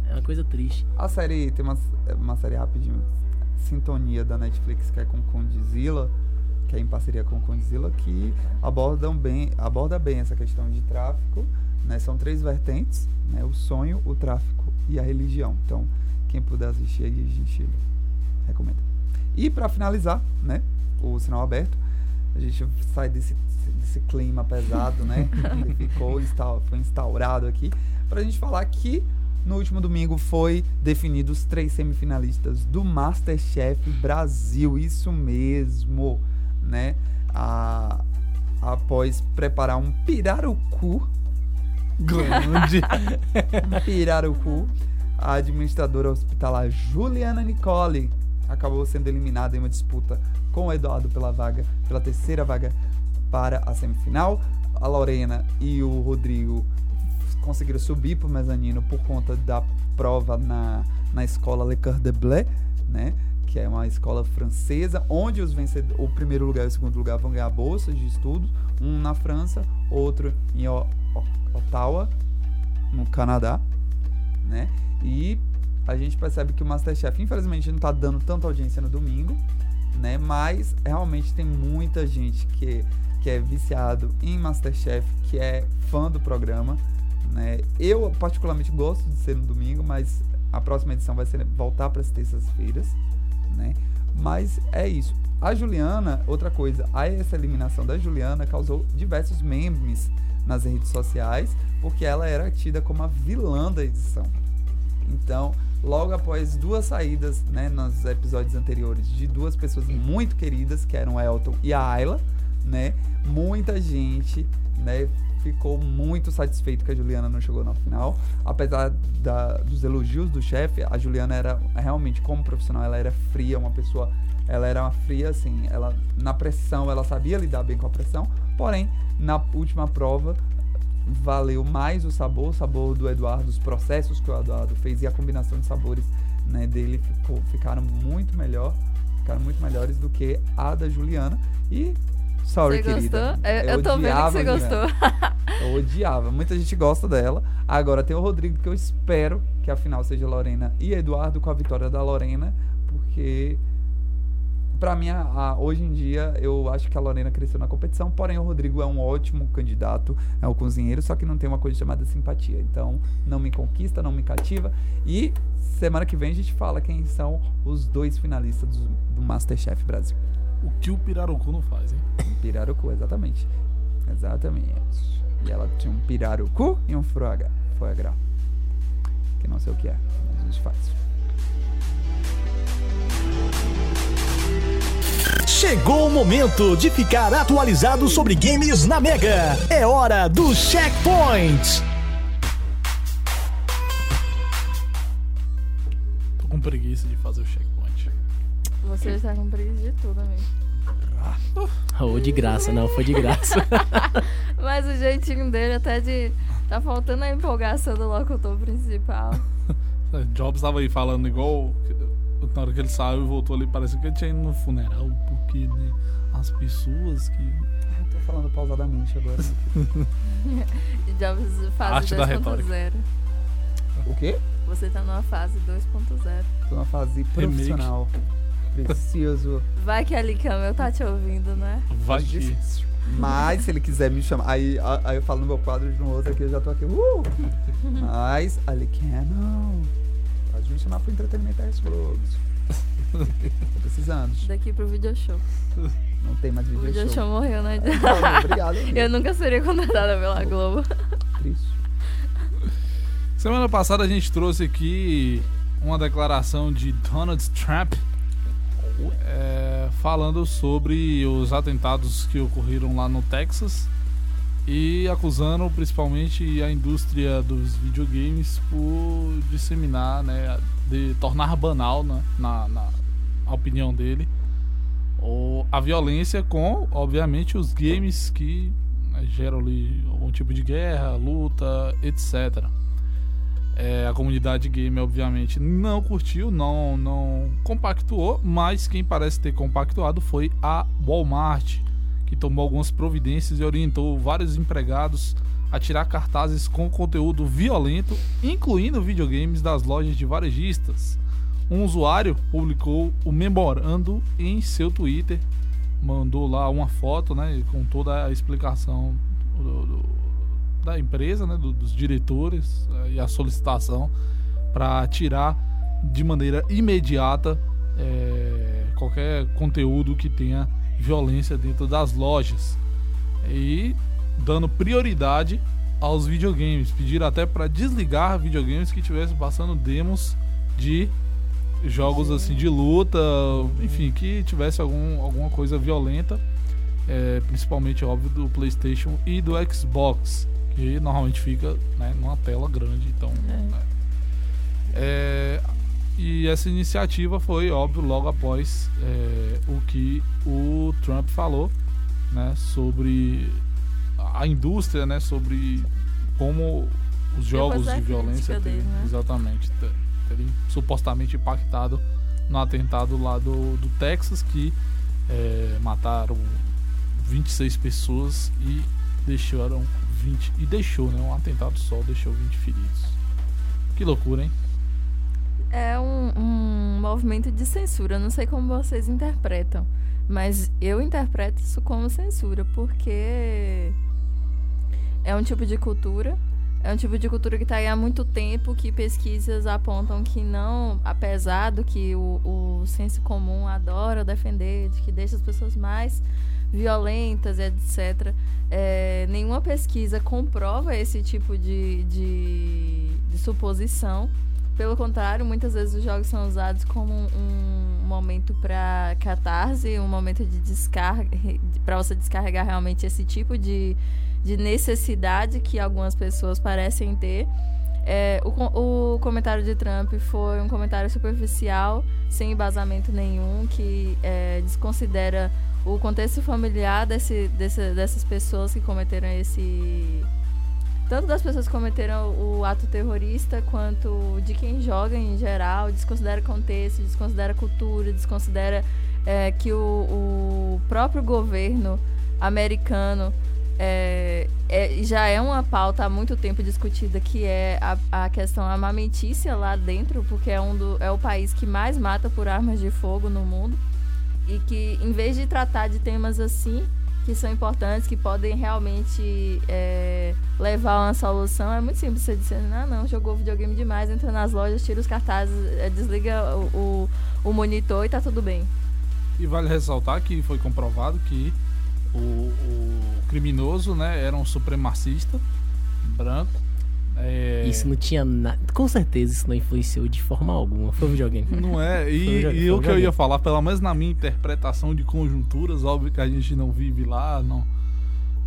É uma coisa triste. A série tem uma, uma série rapidinho. Sintonia da Netflix, que é com Condzilla, que é em parceria com Condzilla, que abordam bem, aborda bem essa questão de tráfico. Né? São três vertentes, né? o sonho, o tráfico e a religião. Então, quem puder assistir aí, a gente recomenda. E para finalizar, né, o sinal aberto, a gente sai desse, desse clima pesado, né, que ficou foi instaurado aqui, para a gente falar que no último domingo foi definido os três semifinalistas do Masterchef Brasil, isso mesmo, né? A, após preparar um pirarucu, Grande. um pirarucu, a administradora hospitalar Juliana Nicole acabou sendo eliminada em uma disputa com o Eduardo pela vaga, pela terceira vaga para a semifinal. A Lorena e o Rodrigo conseguiram subir para o mezanino por conta da prova na, na escola Le Coeur de Blé, né? Que é uma escola francesa, onde os vencedores, o primeiro lugar e o segundo lugar vão ganhar bolsas de estudos, um na França, outro em O- Ottawa, no Canadá, né? E a gente percebe que o Masterchef, infelizmente, não tá dando tanta audiência no domingo, né? Mas realmente tem muita gente que, que é viciado em Masterchef, que é fã do programa, né? Eu particularmente gosto de ser no domingo, mas a próxima edição vai ser voltar para as terças-feiras, né? Mas é isso. A Juliana, outra coisa, a essa eliminação da Juliana causou diversos memes nas redes sociais, porque ela era tida como a vilã da edição. Então, logo após duas saídas, né, nos episódios anteriores, de duas pessoas muito queridas, que eram Elton e a Ayla, né, muita gente, né, ficou muito satisfeito que a Juliana não chegou na final. Apesar da- dos elogios do chefe, a Juliana era realmente, como profissional, ela era fria, uma pessoa, ela era uma fria, assim, ela, na pressão, ela sabia lidar bem com a pressão, porém, na última prova, valeu mais o sabor, o sabor do Eduardo, os processos que o Eduardo fez e a combinação de sabores né, dele ficou, ficaram muito melhor, ficaram muito melhores do que a da Juliana. E sorry, você gostou? querida. Eu, eu tô vendo que você gostou. Eu odiava. Muita gente gosta dela. Agora tem o Rodrigo, que eu espero que a final seja Lorena e Eduardo com a vitória da Lorena, porque pra mim, a- a- hoje em dia, eu acho que a Lorena cresceu na competição, porém o Rodrigo é um ótimo candidato, é um cozinheiro, só que não tem uma coisa chamada simpatia. Então, não me conquista, não me cativa. E semana que vem a gente fala quem são os dois finalistas do, do Masterchef Brasil. O que o Pirarucu não faz, hein? Um pirarucu, exatamente. Exatamente. E ela tinha um pirarucu e um foie gras. Foie gras. Que não sei o que é, mas a gente faz. Chegou o momento de ficar atualizado sobre games na Mega. É hora do Checkpoint. Tô com preguiça de fazer o checkpoint. Você está com preguiça de tudo, amigo. Ou de graça, não, foi de graça. Mas o jeitinho dele até de. Tá faltando a empolgação do locutor principal. Jobs tava aí falando igual. Na hora que ele saiu e voltou ali, parece que ele tinha ido no funeral, porque né, as pessoas que. Eu tô falando pausadamente agora. Jobs fase Arte da retórica. 2.0. o quê? Você tá numa fase 2.0. Tô numa fase profissional. Preciso. Vai que a Licamel tá te ouvindo, né? Vai Mas que. difícil. Mas se ele quiser me chamar. Aí, a- aí eu falo no meu quadro de um outro aqui, eu já tô aqui. Uh! Mas ele quer não. Pode me chamar pro entretenimento das Globos. Tô precisando. Daqui pro video show. Não tem mais O vídeo video show. show morreu, né? Não, obrigado. Eu nunca seria contratada pela Globo. Triste. Semana passada a gente trouxe aqui uma declaração de Donald Trump é, falando sobre os atentados que ocorreram lá no Texas e acusando principalmente a indústria dos videogames por disseminar, né, de tornar banal, né, na, na opinião dele, o, a violência com, obviamente, os games que né, geram ali algum tipo de guerra, luta, etc. É, a comunidade gamer, obviamente, não curtiu, não, não compactuou, mas quem parece ter compactuado foi a Walmart, que tomou algumas providências e orientou vários empregados a tirar cartazes com conteúdo violento, incluindo videogames das lojas de varejistas. Um usuário publicou o memorando em seu Twitter, mandou lá uma foto, né, com toda a explicação do- do- da empresa, né, do- dos diretores eh, e a solicitação para tirar de maneira imediata eh, qualquer conteúdo que tenha violência dentro das lojas. E dando prioridade aos videogames, pediram até para desligar videogames que estivessem passando demos de jogos assim de luta, enfim, que tivesse algum, alguma coisa violenta, é, principalmente óbvio do PlayStation e do Xbox, que normalmente fica né, numa tela grande, então. né. É, e essa iniciativa foi óbvio logo após é, o que o Trump falou, né, sobre a indústria, né, sobre como os jogos de violência terem, né? exatamente ter- terem supostamente impactado no atentado lá do, do Texas que é, mataram 26 pessoas e deixaram 20 e deixou, né, um atentado só deixou 20 feridos. Que loucura, hein? É um, um movimento de censura. Não sei como vocês interpretam, mas eu interpreto isso como censura, porque é um tipo de cultura. É um tipo de cultura que está aí há muito tempo, que pesquisas apontam que não, apesar do que o, o senso comum adora defender, de que deixa as pessoas mais violentas, etc. é, nenhuma pesquisa comprova esse tipo de, de, de suposição. Pelo contrário, muitas vezes os jogos são usados como um, um momento para catarse, um momento de descarga, para você descarregar realmente esse tipo de, de necessidade que algumas pessoas parecem ter. É, o, o comentário de Trump foi um comentário superficial, sem embasamento nenhum, que é, desconsidera o contexto familiar desse, desse- dessas pessoas que cometeram esse. Tanto das pessoas que cometeram o ato terrorista, quanto de quem joga em geral, desconsidera contexto, desconsidera cultura, desconsidera é, que o, o próprio governo americano é, é- já é uma pauta há muito tempo discutida, que é a, a questão armamentícia lá dentro, porque é, um do, é o país que mais mata por armas de fogo no mundo. E que, em vez de tratar de temas assim, que são importantes, que podem realmente é, levar a uma solução, é muito simples você dizer, ah, não, jogou videogame demais, entra nas lojas, tira os cartazes, é, desliga o, o, o monitor e tá tudo bem. E vale ressaltar que foi comprovado que o, o criminoso né, era um supremacista branco. É, Isso não tinha nada. Com certeza isso não influenciou de forma alguma. Foi um videogame. Não é, e, jogo- e o que eu ia falar, pelo menos na minha interpretação de conjunturas, óbvio que a gente não vive lá, não.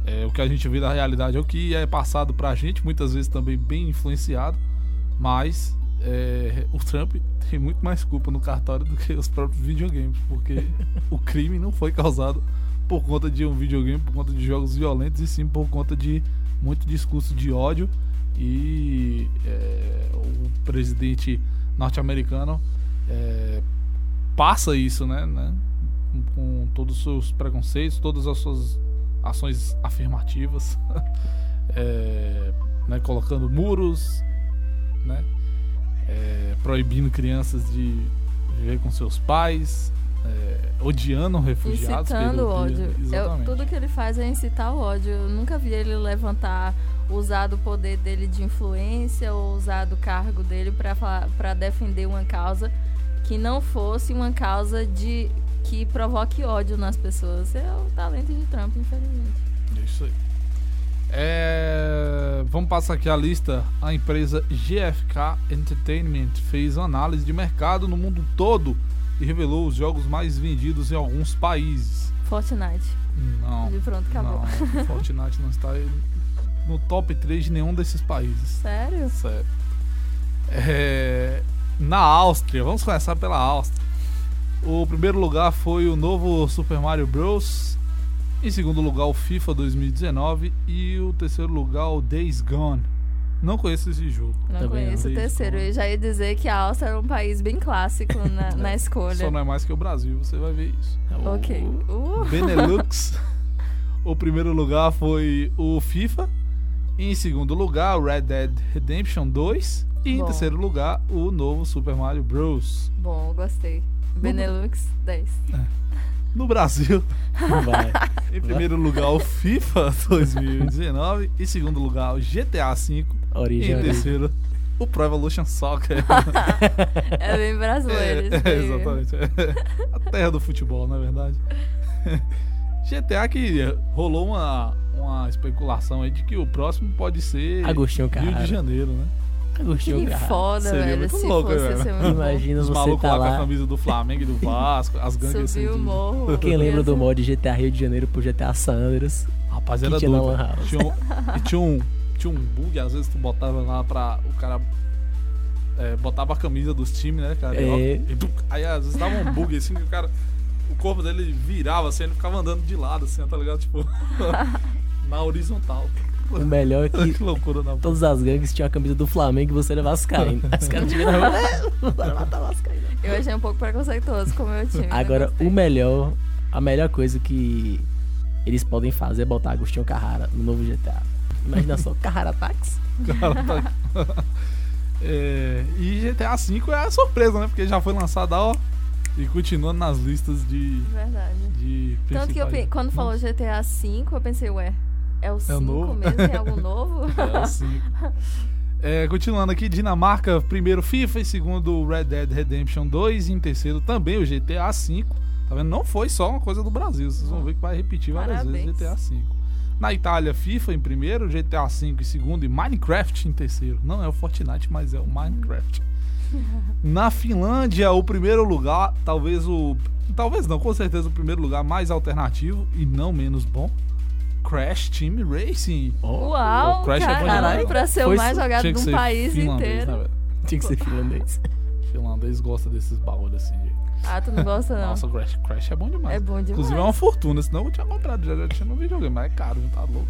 É, o que a gente vê da realidade é o que é passado pra gente, muitas vezes também bem influenciado, mas é, o Trump tem muito mais culpa no cartório do que os próprios videogames, porque o crime não foi causado por conta de um videogame, por conta de jogos violentos, e sim por conta de muito discurso de ódio e é, o presidente norte-americano é, passa isso, né, né, com- todos os seus preconceitos, todas as suas ações afirmativas, é, né, colocando muros, né, é, proibindo crianças de viver com seus pais, é, odiando refugiados. Incitando o ódio. Eu- tudo que ele faz é incitar o ódio. Eu nunca vi ele levantar, usar do poder dele de influência ou usar do cargo dele para defender uma causa que não fosse uma causa de que provoque ódio nas pessoas. É o talento de Trump, infelizmente. É Isso aí. É, Vamos passar aqui a lista. A empresa GFK Entertainment fez análise de mercado no mundo todo e revelou os jogos mais vendidos em alguns países. Fortnite. Não. E pronto, acabou. Não, Fortnite não está no top 3 de nenhum desses países. Sério? Sério. É, na Áustria, vamos começar pela Áustria. O primeiro lugar foi o novo Super Mario Bros. Em segundo lugar, o FIFA 2019. E o terceiro lugar, o Days Gone. Não conheço esse jogo. Não Também conheço não. o terceiro. Eu já ia dizer que a Áustria era um país bem clássico na, na escolha. Só não é mais que o Brasil, você vai ver isso. Ok. Uh, Benelux. o primeiro lugar foi o FIFA. Em segundo lugar, o Red Dead Redemption 2. E em Bom. terceiro lugar, o novo Super Mario Bros. bom, gostei. Benelux 10. No Brasil, Vai. em primeiro lugar, o FIFA 2019. em segundo lugar, o GTA V. E Origem. em origem. terceiro, o Pro Evolution Soccer. É bem brasileiro. É, é, exatamente. A terra do futebol, na verdade. GTA que rolou uma, uma especulação aí de que o próximo pode ser Agostinho Rio de Janeiro, né? Que foda, Seria velho. muito Se louco, fosse, velho. muito Imagina Os você malucos tá lá com a camisa do Flamengo e do Vasco, as gangues Subiu o assim. de- morro. Quem lembra do mod GTA Rio de Janeiro pro GTA San Andreas? Rapaz, era doido. Tinha um, e tinha um, tinha um bug, às vezes tu botava lá pra o cara. é, botava a camisa dos times, né, cara? E, ó, É. e aí às vezes dava um bug assim que o cara. O corpo dele virava assim, ele ficava andando de lado, assim, tá ligado? Tipo. na horizontal. O melhor é que que loucura na todas as gangues tinham a camisa do Flamengo e você era vascaíno. Os caras viram na rua, "É, vascaíno. Eu achei um pouco preconceituoso com o meu time. Agora, o melhor, a melhor coisa que eles podem fazer é botar Agostinho Carrara no novo GTA. Imagina só, Carrara Tax. cara tá- É, e GTA V é a surpresa, né? Porque já foi lançado, ó. E continuando nas listas de. Verdade. de Tanto que eu, quando falou GTA V, eu pensei, ué, é o 5 novo? mesmo? Tem algo novo? É o cinco. É, continuando aqui, Dinamarca, primeiro FIFA, em segundo Red Dead Redemption 2, e em terceiro também o GTA V. Tá vendo? Não foi só uma coisa do Brasil, vocês vão ver que vai repetir várias Parabéns. vezes GTA V. Na Itália, FIFA em primeiro, GTA V em segundo e Minecraft em terceiro. Não é o Fortnite, mas é o Minecraft. Na Finlândia, o primeiro lugar, talvez o. Talvez não, com certeza o primeiro lugar mais alternativo e não menos bom. Crash Team Racing. Uau, O Crash é bom caralho, pra ser Foi o mais jogado de um país inteiro. né, velho? Tinha que ser finlandês. Finlandês gosta desses bagulhos assim. de- Ah, tu não gosta não. Nossa, Crash, Crash é bom demais. é bom demais. Inclusive é uma fortuna, senão eu tinha comprado, já, já tinha no videogame, mas é caro, tá louco.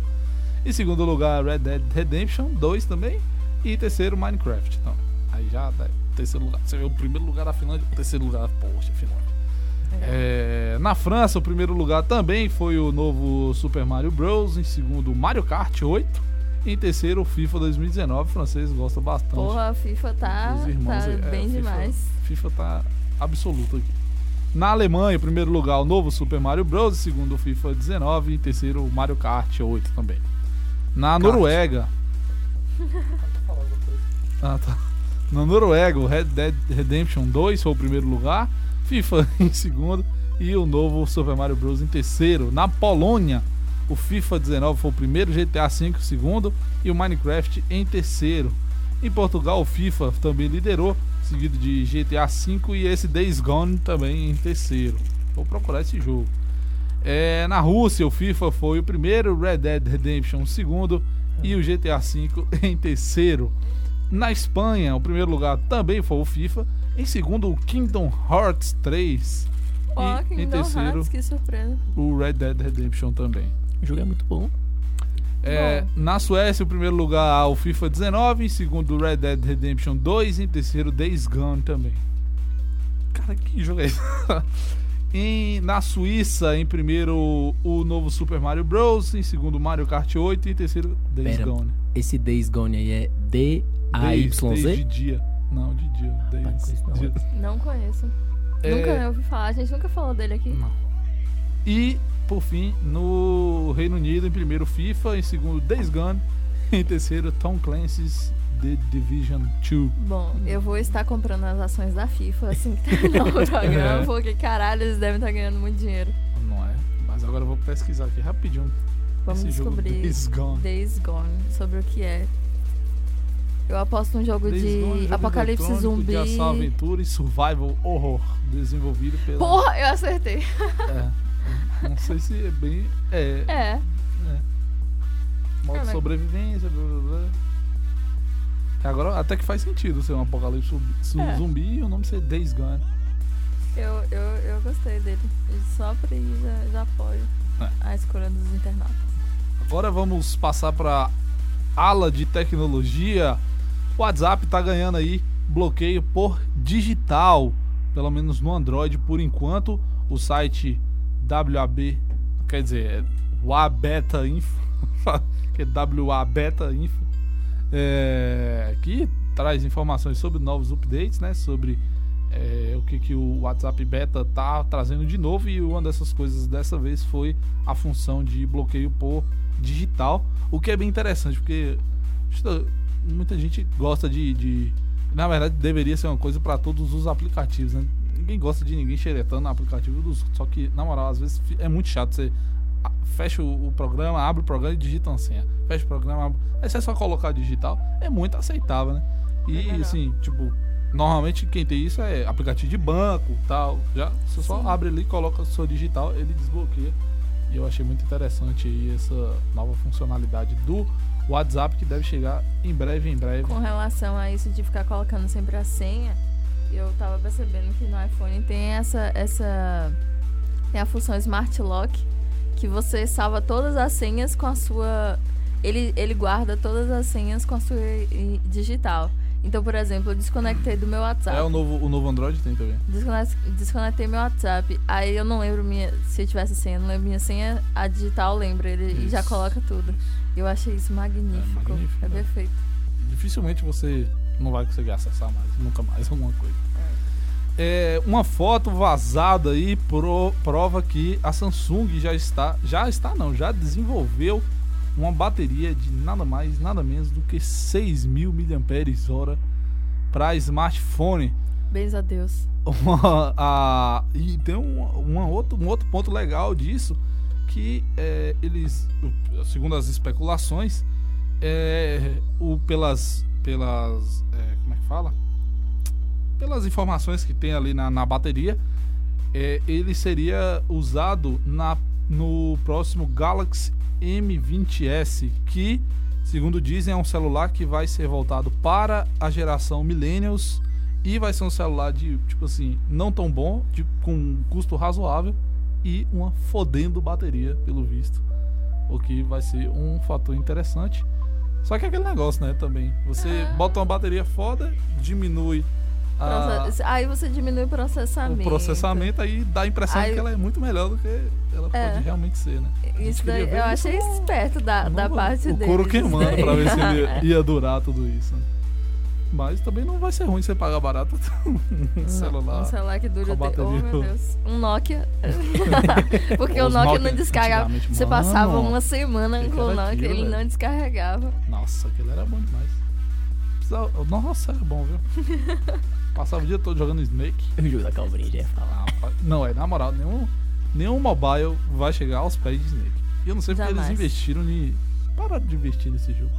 Em segundo lugar, Red Dead Redemption 2 também. E terceiro, Minecraft. Então, aí já, tá, terceiro lugar. Você vê o primeiro lugar da Finlândia, o terceiro lugar, poxa, Finlândia. É, na França, o primeiro lugar também foi o novo Super Mario Bros. Em segundo, Mario Kart 8. E em terceiro, o FIFA 2019. O francês gosta bastante. Porra, a FIFA tá, Os irmãos tá é, bem FIFA- demais. FIFA tá absoluto aqui. Na Alemanha, em primeiro lugar, o novo Super Mario Bros. Em segundo, o FIFA 19. E em terceiro, o Mario Kart 8 também. Na Noruega. Ah, tá. Na Noruega, o Red Dead Redemption 2 foi o primeiro lugar. FIFA em segundo. E o novo Super Mario Bros. em terceiro. Na Polônia, o FIFA 19 foi o primeiro, GTA V em segundo. E o Minecraft em terceiro. Em Portugal, o FIFA também liderou, seguido de GTA V e esse Days Gone também em terceiro. Vou procurar esse jogo. É, na Rússia, o FIFA foi o primeiro, Red Dead Redemption o segundo e o GTA V em terceiro. Na Espanha, o primeiro lugar também foi o FIFA. Em segundo, o Kingdom Hearts 3. Ó, e em Kingdom terceiro, Hearts, que surpresa. o Red Dead Redemption também. O jogo é muito bom. É, na Suécia, o primeiro lugar o FIFA 19, em segundo o Red Dead Redemption 2, em terceiro Days Gone também. Cara, que jogo é esse? em, na Suíça, em primeiro o novo Super Mario Bros, em segundo Mario Kart 8 e em terceiro Days Pera, Gone. Esse Days Gone aí é Days, Days de D-A-Y-Z? dia. Não, de dia. Days. não conheço não. Dia. Não conheço. É, Nunca ouvi falar. A gente nunca falou dele aqui. Não. E, por fim, no Reino Unido, em primeiro FIFA, em segundo Days Gone, em terceiro Tom Clancy's The Division 2. Bom, eu vou estar comprando as ações da FIFA assim que terminar o programa, É. porque caralho, eles devem estar ganhando muito dinheiro. Não é? Mas agora eu vou pesquisar aqui rapidinho. Vamos descobrir Days Gone. Days Gone, sobre o que é. Eu aposto um jogo Gone, de jogo apocalipse zumbi. De ação, aventura e survival horror. Desenvolvido pela... Porra, eu acertei. É. Não sei se é bem... É. É. Modo É, de mas- sobrevivência, blá blá blá. Agora até que faz sentido ser um apocalipse zumbi, É. e o nome ser Days Gone. Eu, eu, eu gostei dele. Só por aí já, já apoio É. a escolha dos internautas. Agora vamos passar para ala de tecnologia. O WhatsApp tá ganhando aí bloqueio por digital, pelo menos no Android por enquanto. O site WAB, quer dizer, é WABeta Info, que é WABeta Info, é, que traz informações sobre novos updates, né? Sobre é, o que, que o WhatsApp Beta tá trazendo de novo e uma dessas coisas dessa vez foi a função de bloqueio por digital, o que é bem interessante porque muita gente gosta de, de- na verdade deveria ser uma coisa para todos os aplicativos, né? Ninguém gosta de ninguém xeretando no aplicativo dos, só que na moral às vezes é muito chato você fecha o, o programa, abre o programa e digita uma senha. Fecha o programa, abre, aí você só colocar digital, é muito aceitável, né? E melhor. assim, tipo, normalmente quem tem isso é aplicativo de banco, tal, já você só Sim. abre ali, coloca o seu digital, ele desbloqueia. E eu achei muito interessante aí essa nova funcionalidade do WhatsApp que deve chegar em breve, em breve. Com relação a isso de ficar colocando sempre a senha, eu tava percebendo que no iPhone tem essa essa tem a função Smart Lock que você salva todas as senhas com a sua ele ele guarda todas as senhas com a sua digital. Então, por exemplo, eu desconectei do meu WhatsApp. É o novo, o novo Android tem também. Desconec- Desconectei meu WhatsApp. Aí eu não lembro minha. Se eu tivesse senha, eu não lembro minha senha, a digital lembra, ele e já Isso. coloca tudo. Eu achei isso magnífico. É magnífico, É né? perfeito. Dificilmente você não vai conseguir acessar mais, nunca mais alguma coisa. É, uma foto vazada aí pro- prova que a Samsung já está, já está não, já desenvolveu uma bateria de nada mais, nada menos do que 6.000 mAh para smartphone. Beijo a Deus. Uma- a- e tem um, uma outro, um outro ponto legal disso que é, eles, segundo as especulações, é, o, pelas, pelas é, como é que fala? Pelas informações que tem ali na, na bateria, é, ele seria usado na, no próximo Galaxy M20s, que, segundo dizem, é um celular que vai ser voltado para a geração Millennials e vai ser um celular de, tipo assim, não tão bom, de, com um custo razoável e uma fodendo bateria, pelo visto. O que vai ser um fator interessante. Só que é aquele negócio, né, também. Você Ah. bota uma bateria foda, diminui a- Aí você diminui o o processamento. processamento, aí dá a impressão Aí- que ela é muito melhor do que ela É. pode realmente ser, né? Isso daí eu achei esperto da, da parte o dele. couro queimando pra ver se ele ia durar tudo isso. né? Mas também não vai ser ruim você pagar barato um celular. Um celular que dure com a até. Oh, meu Deus. Um Nokia. Porque o Os Nokia Nokia, não descarregava. Você mano, passava uma semana que que com o Nokia, aquilo, ele velho? não descarregava. Nossa, aquele era bom demais. Precisava- Nossa, era bom, viu? Passava o dia todo jogando Snake. O jogo da já ia falar. Ah, Não, é, na moral, nenhum, nenhum mobile vai chegar aos pés de Snake. E eu não sei porque Jamais. eles investiram em. Pararam de investir nesse jogo.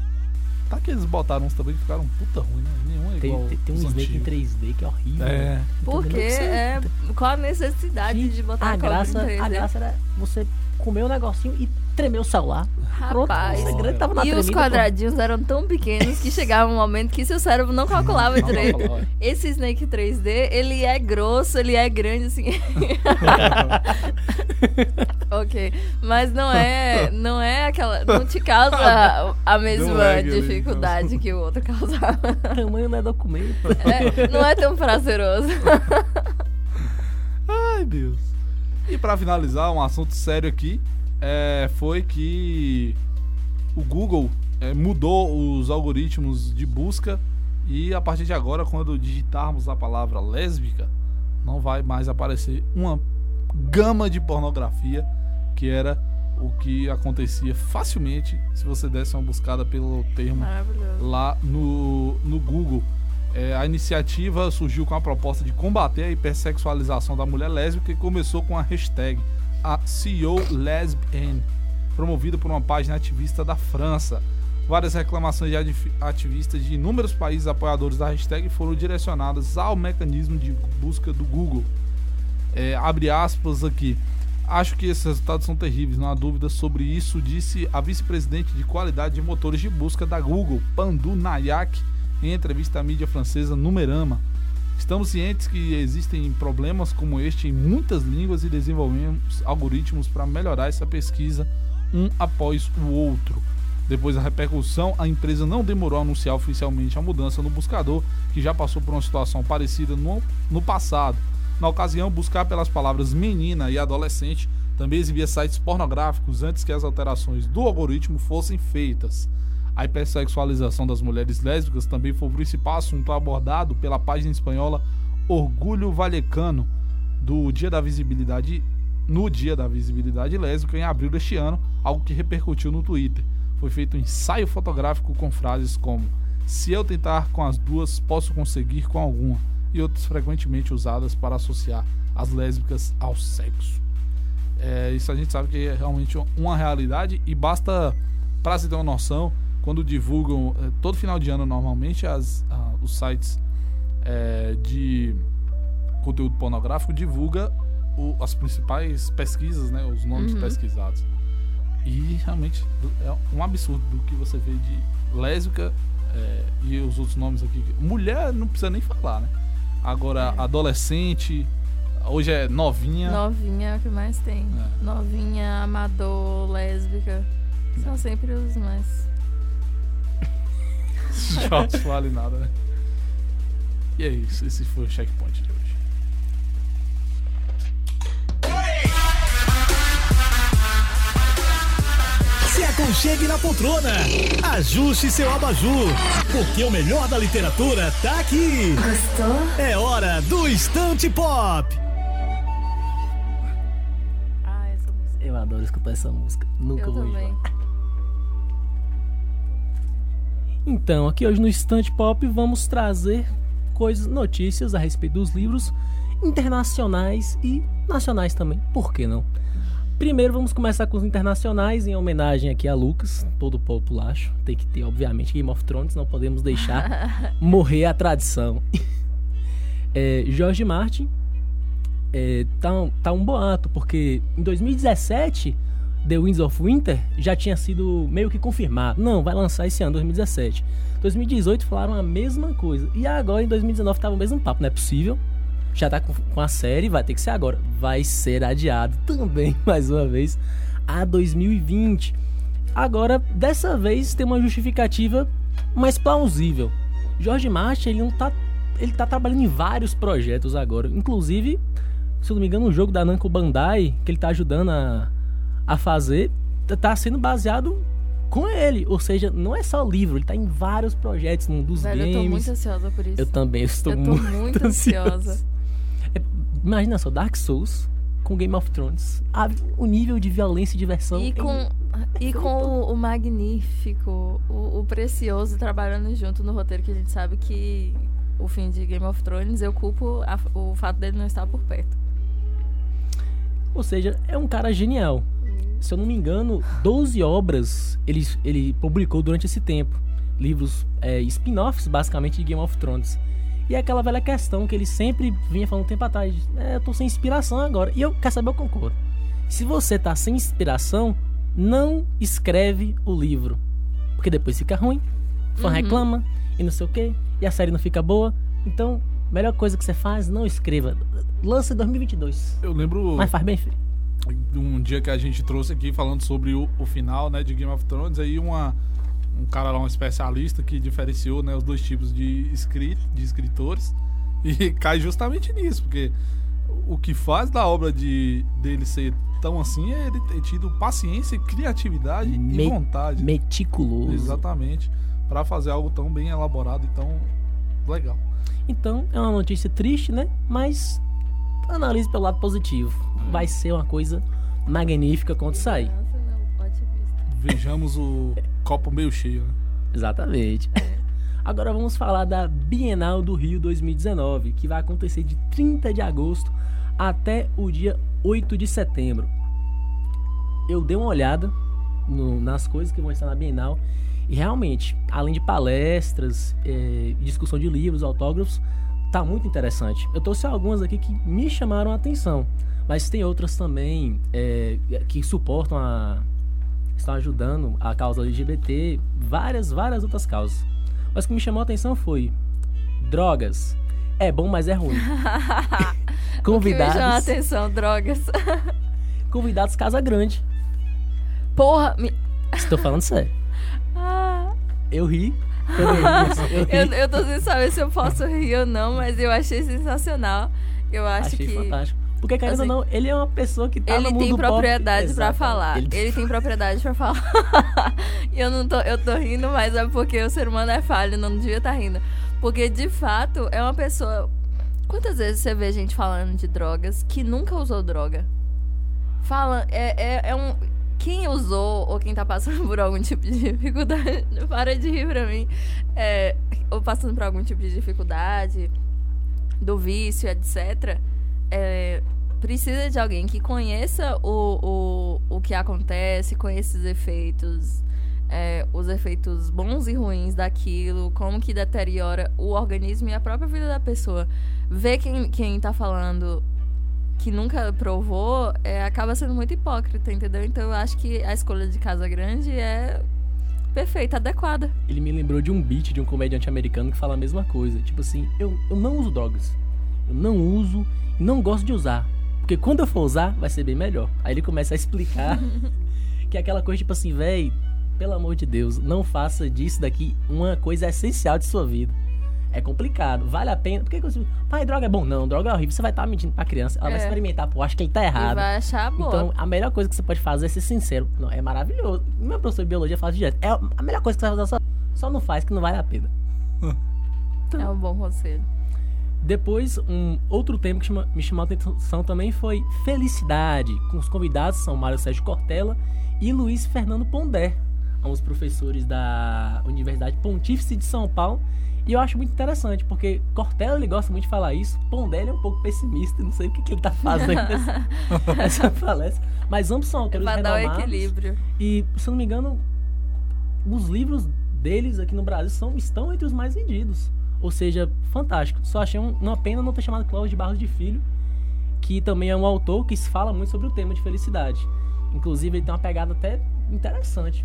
Tá que eles botaram uns também que ficaram puta ruim, né? Nenhum é Tem, igual. tem, tem um Snake em antigos. 3D que é horrível. É. Porque Entendeu? Você- é. Qual a necessidade de botar a a cobra graça, em 3D? a graça era você comer o negocinho e tremer o celular. Pronto, Rapaz. o segredo tava na E os tremida, pô. quadradinhos eram tão pequenos que chegava um momento que seu cérebro não calculava Não, direito. Esse Snake 3D, ele é grosso, ele é grande, assim. ok. Mas não é. Não é aquela. Não te causa a, mesma ali, dificuldade que o outro causava. Tamanho não é documento. É, não é tão prazeroso. Ai, Deus. E pra finalizar, um assunto sério aqui é, foi que o Google é, mudou os algoritmos de busca e a partir de agora, quando digitarmos a palavra lésbica, não vai mais aparecer uma gama de pornografia que era o que acontecia facilmente se você desse uma buscada pelo termo lá no, no Google. É, a iniciativa surgiu com a proposta de combater a hipersexualização da mulher lésbica e começou com a hashtag a CEO Lesbian, promovida por uma página ativista da França. Várias reclamações de ativistas de inúmeros países apoiadores da hashtag foram direcionadas ao mecanismo de busca do Google. É, abre aspas aqui. Acho que esses resultados são terríveis, não há dúvida sobre isso, disse a vice-presidente de qualidade de motores de busca da Google, Pandu Nayak, em entrevista à mídia francesa Numerama. Estamos cientes que existem problemas como este em muitas línguas e desenvolvemos algoritmos para melhorar essa pesquisa um após o outro. Depois da repercussão, a empresa não demorou a anunciar oficialmente a mudança no buscador, que já passou por uma situação parecida no, no passado. Na ocasião, buscar pelas palavras menina e adolescente também exibia sites pornográficos antes que as alterações do algoritmo fossem feitas. A hipersexualização das mulheres lésbicas também foi o principal assunto abordado pela página espanhola Orgulho Vallecano do Dia da Visibilidade no Dia da Visibilidade Lésbica em abril deste ano, algo que repercutiu no Twitter. Foi feito um ensaio fotográfico com frases como se eu tentar com as duas, posso conseguir com alguma, e outras frequentemente usadas para associar as lésbicas ao sexo. É, isso a gente sabe que é realmente uma realidade e basta, para se ter uma noção, quando divulgam, é, todo final de ano normalmente, as, ah, os sites é, de conteúdo pornográfico divulga o- as principais pesquisas, né, os nomes Uhum. pesquisados. E realmente é um absurdo do que você vê de lésbica é, e os outros nomes aqui. Mulher não precisa nem falar, né? Agora, adolescente, hoje é novinha. Novinha é o que mais tem. É. Novinha, amador, lésbica. São sempre os mais. Shorts vale nada, né? E é isso, esse foi o checkpoint de hoje. Se aconchegue na poltrona. Ajuste seu abajur. Porque o melhor da literatura tá aqui. Gostou? É hora do Estante Pop. Ah, essa música. Eu adoro escutar essa música. Nunca Eu vou também. enjoar. Então, aqui hoje no Estante Pop vamos trazer coisas, notícias a respeito dos livros internacionais e nacionais também. Por que não? Primeiro vamos começar com os internacionais, em homenagem aqui a Lucas, todo populacho. Tem que ter, obviamente, Game of Thrones, não podemos deixar morrer a tradição. É, Jorge Martin é, tá, um- tá um boato, porque em 2017 The Winds of Winter já tinha sido meio que confirmado. Não, vai lançar esse ano, 2017. 2018 falaram a mesma coisa. E agora em 2019 tava o mesmo papo, não é possível. Já tá com, a série, vai ter que ser agora. Vai ser adiado também, mais uma vez, a 2020. Agora, dessa vez, tem uma justificativa mais plausível. Jorge Martin, ele não tá. Ele tá trabalhando em vários projetos agora. Inclusive, se eu não me engano, um jogo da Namco Bandai, que ele tá ajudando a, a fazer, tá- tá sendo baseado com ele. Ou seja, não é só livro, ele tá em vários projetos mundo dos Velho, games. eu tô muito ansiosa por isso. Eu também estou Eu tô muito, muito ansiosa. É, imagina só, Dark Souls com Game of Thrones. O nível de violência e diversão. E é com, e com o, o magnífico, o, o precioso trabalhando junto no roteiro, que a gente sabe que o fim de Game of Thrones, eu culpo a- o fato dele não estar por perto. Ou seja, é um cara genial. Se eu não me engano, 12 obras ele, ele publicou durante esse tempo. Livros é, spin-offs, basicamente, de Game of Thrones. E é aquela velha questão que ele sempre vinha falando um tempo atrás. É, eu tô sem inspiração agora. E eu, quer saber, eu concordo. Se você tá sem inspiração, não escreve o livro. Porque depois fica ruim, o fã Uhum. reclama, e não sei o quê, e a série não fica boa. Então, melhor coisa que você faz, não escreva. Lança em 2022. Eu lembro Mas faz bem feito. um dia que a gente trouxe aqui falando sobre o, o final, né, de Game of Thrones, aí uma um cara lá, um especialista que diferenciou, né, os dois tipos de escrito, de escritores e cai justamente nisso, porque o que faz da obra de dele ser tão assim é ele ter tido paciência, criatividade Me- e vontade. Meticuloso. Exatamente, Pra fazer algo tão bem elaborado e tão legal. Então, é uma notícia triste, né? Mas analise pelo lado positivo. Vai ser uma coisa magnífica quando sair. Vejamos o copo meio cheio, né? Exatamente. Agora vamos falar da Bienal do Rio 2019, que vai acontecer de 30 de agosto até o dia 8 de setembro. Eu dei uma olhada no- nas coisas que vão estar na Bienal e realmente, além de palestras, eh, discussão de livros, autógrafos, tá muito interessante. Eu trouxe algumas aqui que me chamaram a atenção, mas tem outras também eh, que suportam a estão ajudando a causa LGBT, várias, várias outras causas. Mas o que me chamou a atenção foi drogas. É bom, mas é ruim. O que me chama a Convidados, atenção, drogas. convidados Casa Grande. Porra, me... Estou falando sério. Eu ri. eu. Eu ri. eu, eu tô sem saber se eu posso rir ou não, mas eu achei sensacional. Eu acho Achei que fantástico. Porque, querendo assim, ou não, ele é uma pessoa que tá ele no mundo tem pop. propriedade pra Exatamente. falar. Ele- Ele tem propriedade pra falar. E eu não tô, eu tô rindo, mas é porque o ser humano é falho, não devia estar rindo. Porque de fato é uma pessoa. Quantas vezes você vê gente falando de drogas que nunca usou droga? Fala, é, é, é um. Quem usou ou quem tá passando por algum tipo de dificuldade, para de rir pra mim. É, ou passando por algum tipo de dificuldade, do vício, etc. É, precisa de alguém que conheça o, o, o que acontece, conheça os efeitos, é, os efeitos bons e ruins daquilo, como que deteriora o organismo e a própria vida da pessoa. Ver quem, quem tá falando que nunca provou é, acaba sendo muito hipócrita, entendeu? Então eu acho que a escolha de Casa Grande é perfeita, adequada. Ele me lembrou de um beat de um comediante americano que fala a mesma coisa. Tipo assim, eu, eu não uso drogas. Eu não uso e não gosto de usar. Porque quando eu for usar, vai ser bem melhor. Aí ele começa a explicar que é aquela coisa tipo assim, véi, pelo amor de Deus, não faça disso daqui uma coisa essencial de sua vida. É complicado, vale a pena. Por que que você. Pai, droga é bom? Não, droga é horrível. Você vai estar mentindo pra criança. Ela vai É. experimentar, pô, acho que ele tá E errado. vai achar boa. Então, a melhor coisa que você pode fazer é ser sincero. Não, é maravilhoso. Meu professor de biologia fala direto. É a melhor coisa que você vai fazer, só, só não faz, que não vale a pena. É um bom conselho. Depois, um outro tema que chama- me chamou a atenção também foi felicidade. Com os convidados são Mário Sérgio Cortella e Luiz Fernando Pondé, ambos professores da Universidade Pontífice de São Paulo. E eu acho muito interessante, porque Cortella ele gosta muito de falar isso, Pondé ele é um pouco pessimista, não sei o que, que ele tá fazendo nessa, nessa palestra. Mas ambos são autores Pra dar o renomados. equilíbrio. E, se eu não me engano, os livros deles aqui no Brasil são, estão entre os mais vendidos. Ou seja, fantástico. Só achei um- uma pena não ter chamado Cláudio de Barros de Filho, que também é um autor que fala muito sobre o tema de felicidade. Inclusive, ele tem uma pegada até interessante.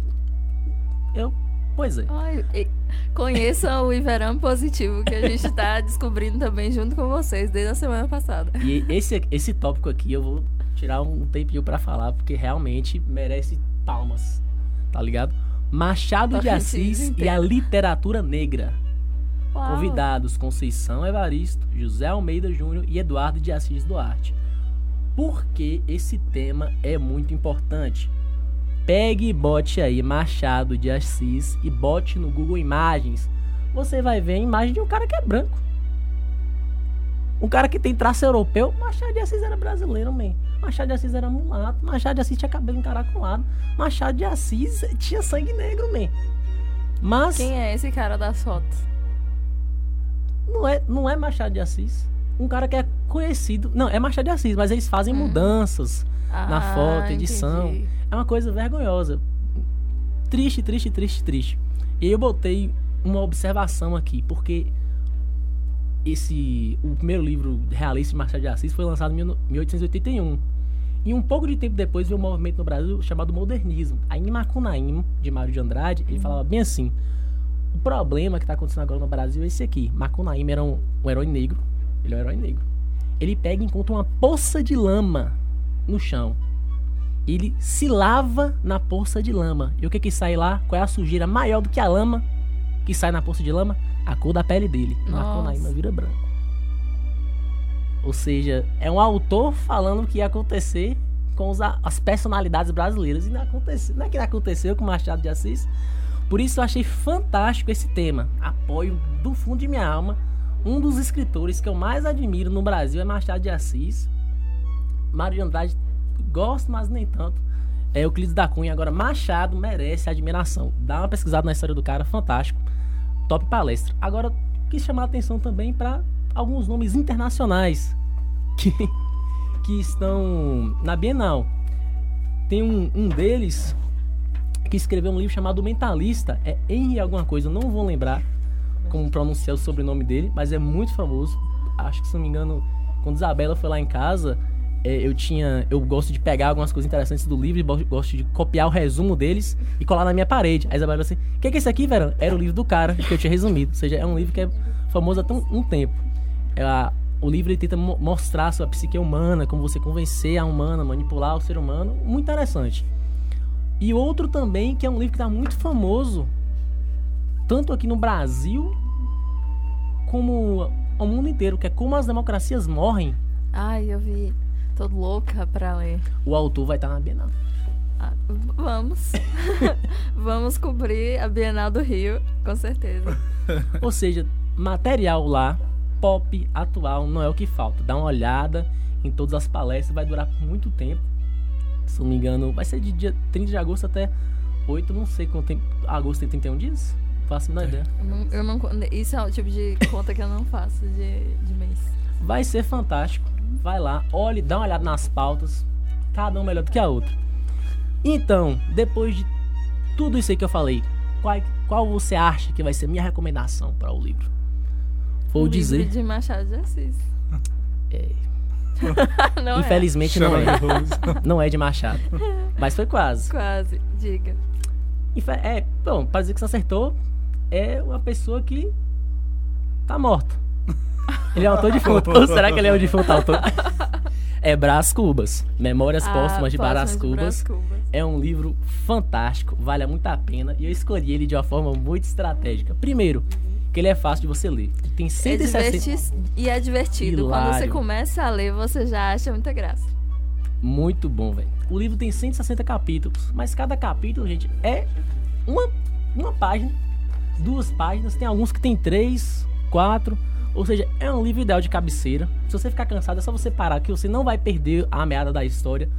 Eu, pois é. Ai, conheçam o Iverão Positivo, que a gente tá descobrindo também junto com vocês desde a semana passada. E esse, esse tópico aqui eu vou tirar um tempinho pra falar, porque realmente merece palmas. Tá ligado? Machado de Tocantins Assis e a literatura negra. Uau. Convidados: Conceição Evaristo, José Almeida Júnior e Eduardo de Assis Duarte. Por que esse tema é muito importante? Pegue e bote aí Machado de Assis e bote no Google Imagens. Você vai ver a imagem de um cara que é branco. Um cara que tem traço europeu. Machado de Assis era brasileiro, man. Machado de Assis era mulato. Machado de Assis tinha cabelo encaracolado. Machado de Assis tinha sangue negro, man. Mas Quem é esse cara das fotos? não é, não é Machado de Assis. Um cara que é conhecido. Não, é Machado de Assis, mas eles fazem mudanças na Ah, foto, edição. entendi. É uma coisa vergonhosa. Triste, triste, triste, triste. E aí eu botei uma observação aqui, porque esse o primeiro livro realista de Machado de Assis foi lançado em mil- 1881. E um pouco de tempo depois veio um movimento no Brasil chamado modernismo. Aí em Macunaíma, de Mário de Andrade, ele falava bem assim: o problema que está acontecendo agora no Brasil é esse aqui. Macunaíma era um, um herói negro. Ele é um herói negro. Ele pega e encontra uma poça de lama no chão. Ele se lava na poça de lama. E o que que sai lá? Qual é a sujeira maior do que a lama que sai na poça de lama? A cor da pele dele. Nossa. Macunaíma vira branco. Ou seja, é um autor falando o que ia acontecer com os as personalidades brasileiras. E não, aconteceu, não é que não aconteceu com Machado de Assis. Por isso eu achei fantástico esse tema. Apoio do fundo de minha alma. Um dos escritores que eu mais admiro no Brasil é Machado de Assis. Mário de Andrade gosto, mas nem tanto. É Euclides da Cunha. Agora, Machado merece admiração. Dá uma pesquisada na história do cara, fantástico. Top palestra. Agora, quis chamar a atenção também para alguns nomes internacionais que, que estão na Bienal. Tem um, um deles que escreveu um livro chamado Mentalista. É Henry alguma coisa, não vou lembrar como pronunciar o sobrenome dele, mas é muito famoso. Acho que, se não me engano, quando Isabela foi lá em casa, eu tinha. Eu gosto de pegar algumas coisas interessantes do livro e gosto de copiar o resumo deles e colar na minha parede. A Isabela assim: O que, é isso aqui, Verão? Era o livro do cara que eu tinha resumido. Ou seja, é um livro que é famoso há tão, um tempo. É o livro ele tenta mo- mostrar a sua psique humana, como você convencer a humana, manipular o ser humano. Muito interessante. E outro também, que é um livro que está muito famoso, tanto aqui no Brasil como ao mundo inteiro, que é Como as Democracias Morrem. Ai, eu vi. Tô louca pra ler. O autor vai estar na Bienal. Ah, vamos. vamos cobrir a Bienal do Rio, com certeza. Ou seja, material lá, pop, atual, não é o que falta. Dá uma olhada em todas as palestras, vai durar muito tempo. Se não me engano, vai ser de dia 30 de agosto até 8, não sei quanto tempo. Agosto tem 31 dias? Não faço a menor ideia. Eu não, eu não isso é o tipo de conta que eu não faço de, de mês. Vai ser fantástico. Vai lá, olhe, dá uma olhada nas pautas. Cada um melhor do que a outra. Então, depois de tudo isso aí que eu falei, qual, qual você acha que vai ser minha recomendação para o livro? Vou Um dizer. livro de Machado de Assis. É, não é. infelizmente não é. Holmes. Não é de Machado. Mas foi quase. Quase, diga. Infe- É, bom, pra dizer que você acertou, é uma pessoa que tá morta. Ele é um autor defunto. Ou será que ele é um defunto autor? É Brás Cubas. Memórias Ah, Póstumas de Brás Cubas. Brás Cubas. É um livro fantástico, vale muito a pena. E eu escolhi ele de uma forma muito estratégica. Primeiro, que ele é fácil de você ler. Ele tem É 160... diverti- e é divertido. Quando você Hilário. começa a ler, você já acha muita graça. Muito bom, velho. O livro tem 160 capítulos, mas cada capítulo, gente, é uma, uma página, duas páginas. Tem alguns que tem três, quatro. Ou seja, é um livro ideal de cabeceira. Se você ficar cansado, é só você parar, que você não vai perder a meada da história.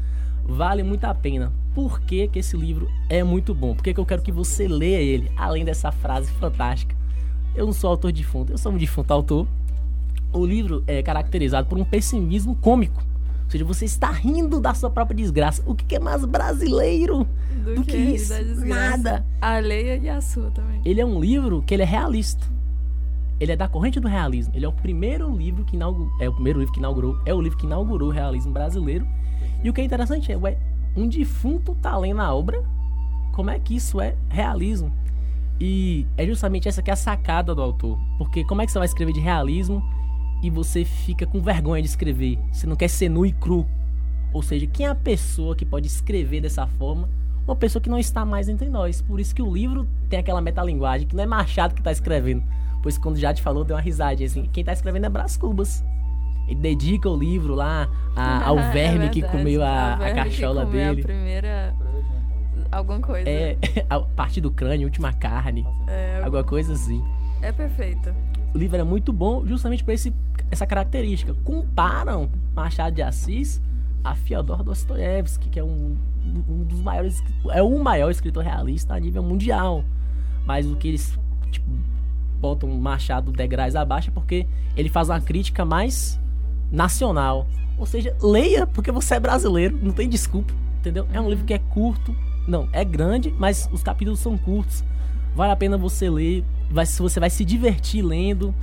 Vale muito a pena. Por que, que esse livro é muito bom? Por que, que eu quero que você leia ele, além dessa frase fantástica? Eu não sou autor defunto, eu sou um defunto autor. O livro é caracterizado por um pessimismo cômico. Ou seja, você está rindo da sua própria desgraça. O que que é mais brasileiro Do, do que, rir isso? Nada. A alheia e a sua também. Ele é um livro que ele é realista. Ele é da corrente do realismo. Ele é o primeiro livro que inaugurou, é o primeiro livro que inaugurou, é o livro que inaugurou o realismo brasileiro. E o que é interessante é, ué, um defunto tá lendo a obra. Como é que isso é realismo? E é justamente essa que é a sacada do autor. Porque como é que você vai escrever de realismo e você fica com vergonha de escrever? Você não quer ser nu e cru. Ou seja, quem é a pessoa que pode escrever dessa forma? Uma pessoa que não está mais entre nós. Por isso que o livro tem aquela metalinguagem que não é Machado que está escrevendo. Pois quando já te falou, deu uma risadinha assim. Quem está escrevendo é Brás Cubas. Ele dedica o livro lá a- ao É verme que verdade. comeu a, Ao a que cachola dele. A primeira... alguma coisa. É a parte do crânio, última carne, É, alguma coisa assim. é perfeito. O livro é muito bom justamente por esse, essa característica. Comparam Machado de Assis a Fyodor Dostoiévski, que é um, um dos maiores, é o maior escritor realista a nível mundial. Mas o que eles tipo, botam Machado degraus abaixo é porque ele faz uma crítica mais nacional. Ou seja, leia porque você é brasileiro, não tem desculpa, entendeu? É um livro que é curto, não, é grande, mas os capítulos são curtos. Vale a pena você ler, vai, você vai se divertir lendo.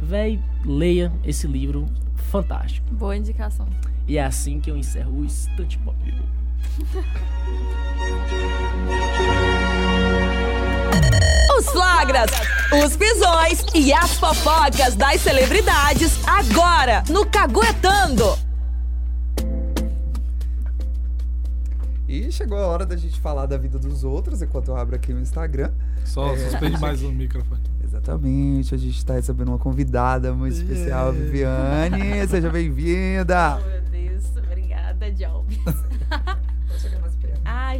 Véi, leia esse livro fantástico. Boa indicação. E é assim que eu encerro o Estante Pop. Os flagras, os pisões e as fofocas das celebridades agora no Caguetando. E chegou a hora da gente falar da vida dos outros, enquanto eu abro aqui o Instagram. Só É. suspende mais o microfone. Exatamente, a gente está recebendo uma convidada muito especial, É. Viviane. Seja bem-vinda. meu Deus, obrigada, Job.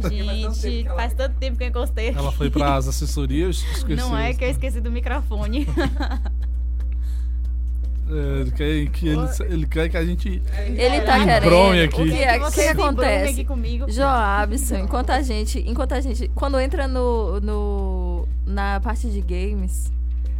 Ai, Porque faz tanto gente, que faz tanto tempo que eu encostei aqui. Ela foi para as assessorias, esqueceu. Não é que eu esqueci do microfone. É, ele, quer que ele, ele quer que a gente. Ele tá querendo. aqui. O que, é, o que se embronha acontece? aqui comigo. Joabson, enquanto a gente. Enquanto a gente. Quando entra no. no na parte de games,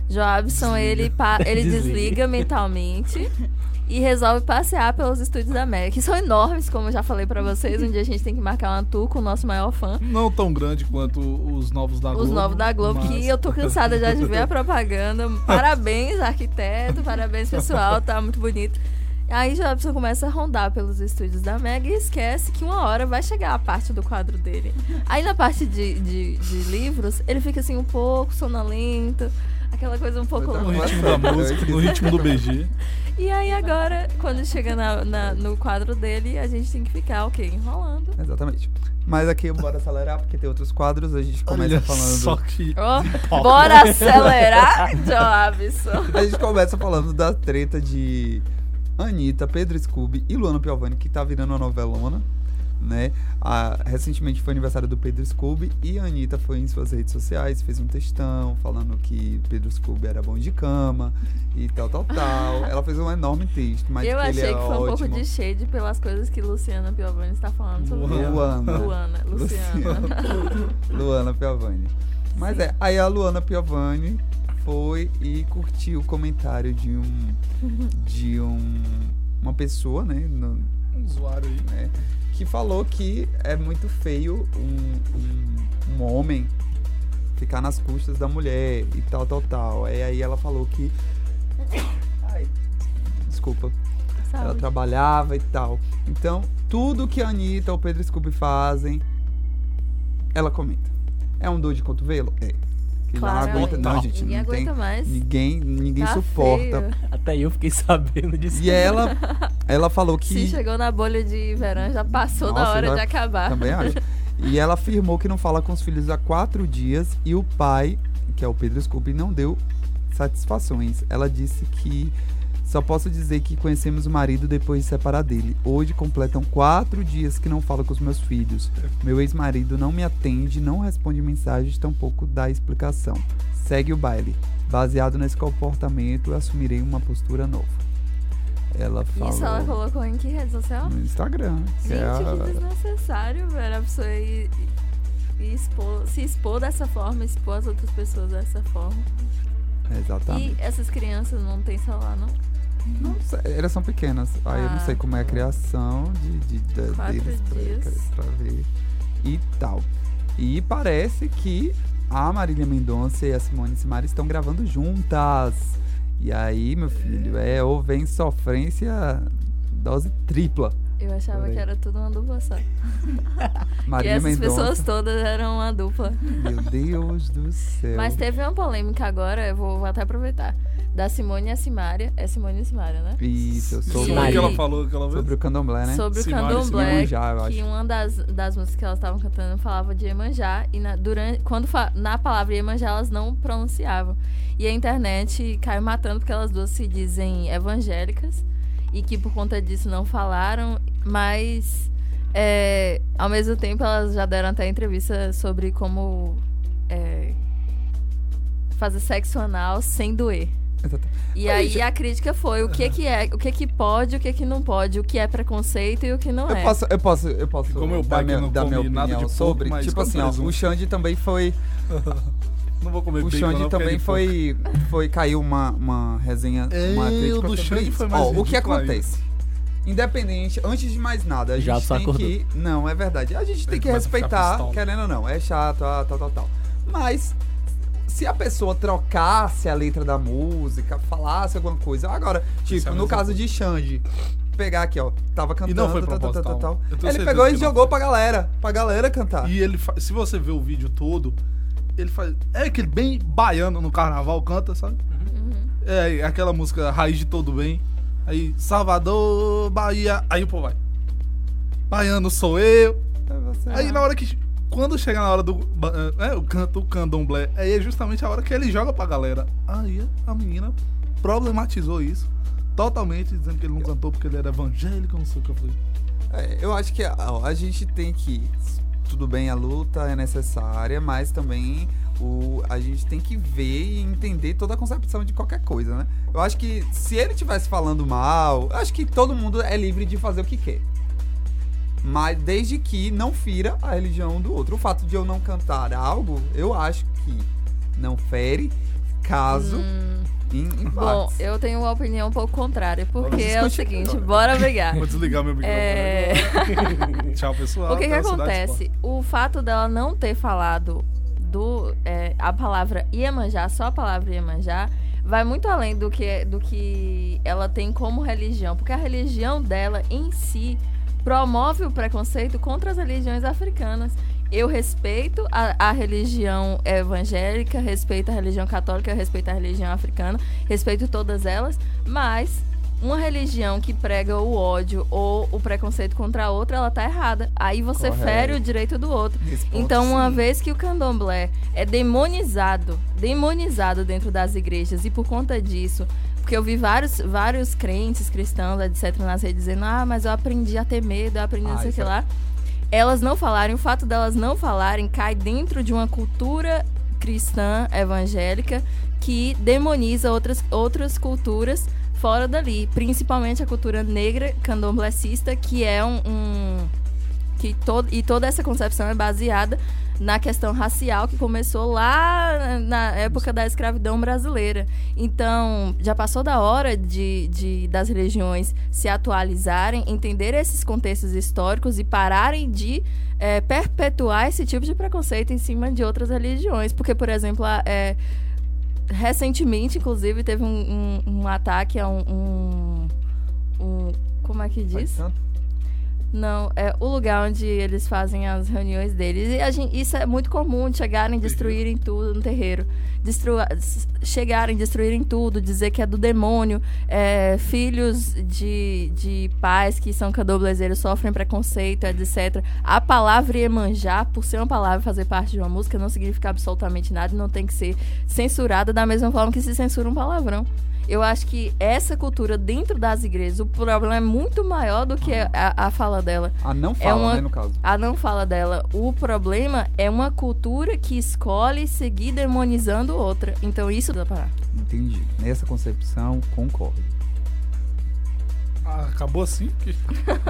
Joabson ele, pa- ele Desliga. desliga mentalmente e resolve passear pelos estúdios da Mega, que são enormes, como eu já falei pra vocês. Um dia a gente tem que marcar uma tour com o nosso maior fã. Não tão grande quanto os novos da Globo. Os novos da Globo, mas- que eu tô cansada já de ver a propaganda. Parabéns, arquiteto, parabéns, pessoal, tá muito bonito. Aí Jobson começa a rondar pelos estúdios da Mega e esquece que uma hora vai chegar a parte do quadro dele. Aí na parte de, de, de livros, ele fica assim um pouco sonolento, aquela coisa um pouco. No ritmo da música, no ritmo do BG. E aí agora, quando chega na, na- no quadro dele, a gente tem que ficar, ok, enrolando. Exatamente. Mas aqui bora acelerar, porque tem outros quadros. A gente começa Olha falando. só que. Ó, bora acelerar, Jobson. A gente começa falando da treta de Anitta, Pedro Scooby e Luana Piovani, que tá virando uma novelona, né? Ah, recentemente foi aniversário do Pedro Scooby e a Anitta foi em suas redes sociais, fez um textão falando que Pedro Scooby era bom de cama e tal, tal, tal. Ela fez um enorme texto, mas eu que ele achei é que foi um pouco ótimo. de shade pelas coisas que Luciana Piovani está falando sobre ela. Luana. Luana, Luciana. Luana Piovani. Mas é, aí a Luana Piovani foi e curtiu o comentário de um de um uma pessoa, né, no- Um usuário aí. né, que falou que é muito feio um, um, um homem ficar nas custas da mulher e tal, tal, tal. Aí, aí ela falou que Ai, desculpa. Ela Sabe? trabalhava e tal. Então, tudo que a Anitta ou o Pedro Scooby fazem, ela comenta. É um dor de cotovelo? É. Já não Claro, aguenta, não, gente. Ninguém não tem, aguenta mais. Ninguém, ninguém Tá suporta. feio. Até eu fiquei sabendo disso. E ela, ela falou Se que. chegou na bolha de verão, já passou da Nossa, hora já- de acabar. Também acho. E ela afirmou que não fala com os filhos há quatro dias e o pai, que é o Pedro Scooby, não deu satisfações. Ela disse que só posso dizer que conhecemos o marido depois de separar dele. Hoje completam quatro dias que não falo com os meus filhos. Meu ex-marido não me atende, não responde mensagens, tampouco dá explicação. Segue o baile. Baseado nesse comportamento, eu assumirei uma postura nova. Ela falou Isso ela colocou em que rede social? no Instagram. que Gente, é a- que desnecessário, velho. A pessoa ir, ir expor- se expor dessa forma, expor as outras pessoas dessa forma. Exatamente. E essas crianças não têm celular, não? Não sei, elas são pequenas. Aí eu não Ah. sei como é a criação de, de, Quatro deles pra, pra ver. E tal. E parece que a Marília Mendonça e a Simone Simara estão gravando juntas. E aí, meu filho, é ou vem sofrência dose tripla. Eu achava que era tudo uma dupla só. e Marília essas pessoas todas eram uma dupla. Meu Deus do céu. Mas teve uma polêmica agora, eu vou, vou até aproveitar. Da Simone e a Simária. É Simone e Simária, né? Isso, Sobre sobre, o que ela falou aquela vez? sobre o candomblé, né? Sobre o Simária e candomblé, Iemanjá, eu que acho. uma das, das músicas que elas estavam cantando falava de Iemanjá e na, durante, quando fa- na palavra Iemanjá elas não pronunciavam. E a internet caiu matando porque elas duas se dizem evangélicas e que por conta disso não falaram, mas É, ao mesmo tempo, elas já deram até entrevista sobre como é, fazer sexo anal sem doer. Exato. E Aí, aí já- a crítica foi o que que é, o que que pode, o que que não pode, o que é preconceito e o que não Eu é. posso, eu posso, eu posso meu dar, pai que minha, não dar minha opinião sobre. Tipo assim, ó, o Xande também foi. Não vou comer O bacon, Xande não, também foi, foi. Caiu uma, uma resenha, uma crítica o do Xande foi mais Ó, o que acontece? Independente, antes de mais nada, a Já gente só tem acordou. que. Não, é verdade. A gente tem que respeitar, querendo ou não. É chato, ah, tal, tal, tal. Mas, se a pessoa trocasse a letra da música, falasse alguma coisa. Agora, tipo, é no caso de Xande, pegar aqui, ó, tava cantando, não foi tal, tal, tal, tal, Ele pegou e jogou foi. pra galera, pra galera cantar. E ele, fa- se você ver o vídeo todo, ele faz. É aquele bem baiano no carnaval, canta, sabe? É aquela música Raiz de Todo Bem. Aí, Salvador, Bahia. Aí o povo vai. Baiano sou eu. É você. Aí na hora que. Quando chega na hora do. É, o canto, o candomblé. Aí é justamente a hora que ele joga pra galera. Aí a menina problematizou isso. Totalmente, dizendo que ele não cantou porque ele era evangélico, não sei o que eu falei. É, eu acho que ó, a gente tem que. Tudo bem, a luta é necessária, mas também o, a gente tem que ver e entender toda a concepção de qualquer coisa, né? Eu acho que se ele estivesse falando mal, eu acho que todo mundo é livre de fazer o que quer. Mas desde que não fira a religião do outro. O fato de eu não cantar algo, eu acho que não fere caso em, em. Bom, eu tenho uma opinião um pouco contrária, porque é o seguinte, agora. bora brigar. Vou desligar meu microfone. É... Tchau, pessoal. O que que acontece? O fato dela não ter falado do é, a palavra Iemanjá, só a palavra Iemanjá, vai muito além do que, do que ela tem como religião. Porque a religião dela em si promove o preconceito contra as religiões africanas. Eu respeito a, a religião evangélica, respeito a religião católica, respeito a religião africana, respeito todas elas, mas uma religião que prega o ódio ou o preconceito contra a outra, ela tá errada. Aí você Correto. fere o direito do outro. Nesse ponto, Então, uma sim. vez que o candomblé é demonizado, demonizado dentro das igrejas, e por conta disso, porque eu vi vários, vários crentes cristãos, etc., nas redes dizendo, ah, mas eu aprendi a ter medo, eu aprendi não Ah, sei o que é- lá. Elas não falarem, o fato delas não falarem cai dentro de uma cultura cristã evangélica que demoniza outras, outras culturas fora dali, principalmente a cultura negra candomblessista, que é um, um- que todo e toda essa concepção é baseada na questão racial que começou lá na época da escravidão brasileira. Então, já passou da hora de, de das religiões se atualizarem, entender esses contextos históricos e pararem de é, perpetuar esse tipo de preconceito em cima de outras religiões. Porque, por exemplo, a- é, recentemente, inclusive, teve um, um- um ataque a um, um- Como é que diz? Não, é o lugar onde eles fazem as reuniões deles. E a gente, isso é muito comum de chegarem, destruírem tudo no terreiro. Destru, s- chegarem, destruírem tudo, dizer que é do demônio. é, filhos de, de pais que são candomblezeiros sofrem preconceito, etc. A palavra Iemanjá, por ser uma palavra fazer parte de uma música, não significa absolutamente nada e não tem que ser censurada da mesma forma que se censura um palavrão. Eu acho que essa cultura dentro das igrejas, o problema é muito maior do que a, a fala dela. Ah, não fala, uma- né, no caso. A não fala dela. O problema é uma cultura que escolhe seguir demonizando outra. Então isso dá parar. Entendi. Nessa concepção, concordo. Ah, acabou assim?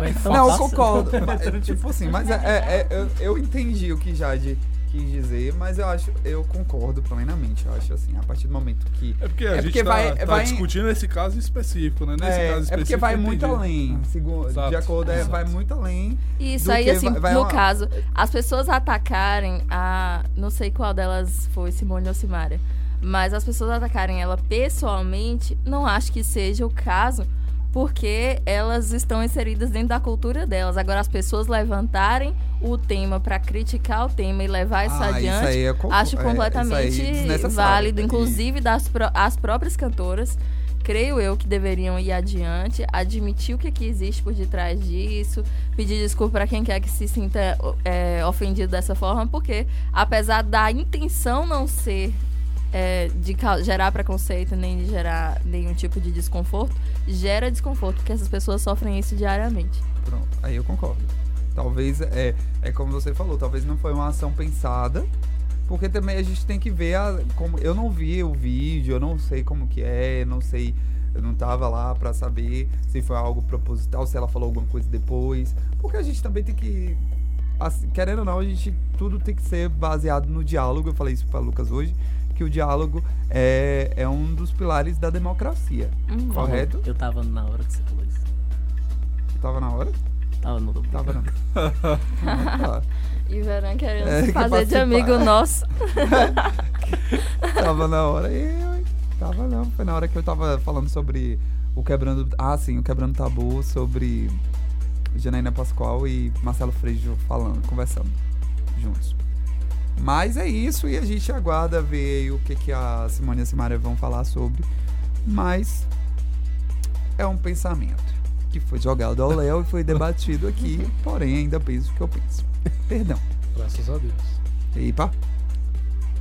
Então não, eu concordo. Mas, tipo assim, mas é, é- é- eu, eu entendi o que Jade quis dizer, mas eu acho, eu concordo plenamente. Eu acho assim, a partir do momento que. É porque a É gente porque tá, vai- tá vai- discutindo esse caso específico, né? Nesse É, caso é específico. porque vai muito além. Segundo, Exato, de acordo, é, vai muito além. Isso aí, assim, vai- vai no uma- caso, as pessoas atacarem a. Não sei qual delas foi, Simone ou Simária. Mas as pessoas atacarem ela pessoalmente, não acho que seja o caso, porque elas estão inseridas dentro da cultura delas. Agora, as pessoas levantarem o tema pra criticar o tema e levar isso Ah, isso adiante, é co- acho é, completamente isso aí é válido, inclusive das pró- as próprias cantoras. Creio eu que deveriam ir adiante, admitir o que, que existe por detrás disso, pedir desculpa para quem quer que se sinta é, ofendido dessa forma, porque apesar da intenção não ser é, de gerar preconceito nem de gerar nenhum tipo de desconforto, gera desconforto, porque essas pessoas sofrem isso diariamente. Pronto, aí eu concordo. Talvez, é, é como você falou, talvez não foi uma ação pensada, porque também a gente tem que ver a, como eu não vi o vídeo, eu não sei como que é, não sei, eu não tava lá pra saber se foi algo proposital, se ela falou alguma coisa depois, porque a gente também tem que assim, querendo ou não, a gente tudo tem que ser baseado no diálogo. Eu falei isso para Lucas hoje, que o diálogo é, é um dos pilares da democracia. Uhum. Correto? Eu tava na hora que você falou isso. Tava na hora? Tava no Tava não. Ah, tá. E o Verão querendo É, se que fazer de amigo nosso. tava na hora. E eu, tava não. Foi na hora que eu tava falando sobre o quebrando. Ah, sim, o quebrando tabu sobre Janaína Pascoal e Marcelo Freixo falando, conversando juntos. Mas é isso e a gente aguarda ver aí o que, que a Simone e a Simaria vão falar sobre. Mas é um pensamento que foi jogado ao Léo e foi debatido aqui, porém ainda penso o que eu penso. Perdão. Graças a Deus. Epa,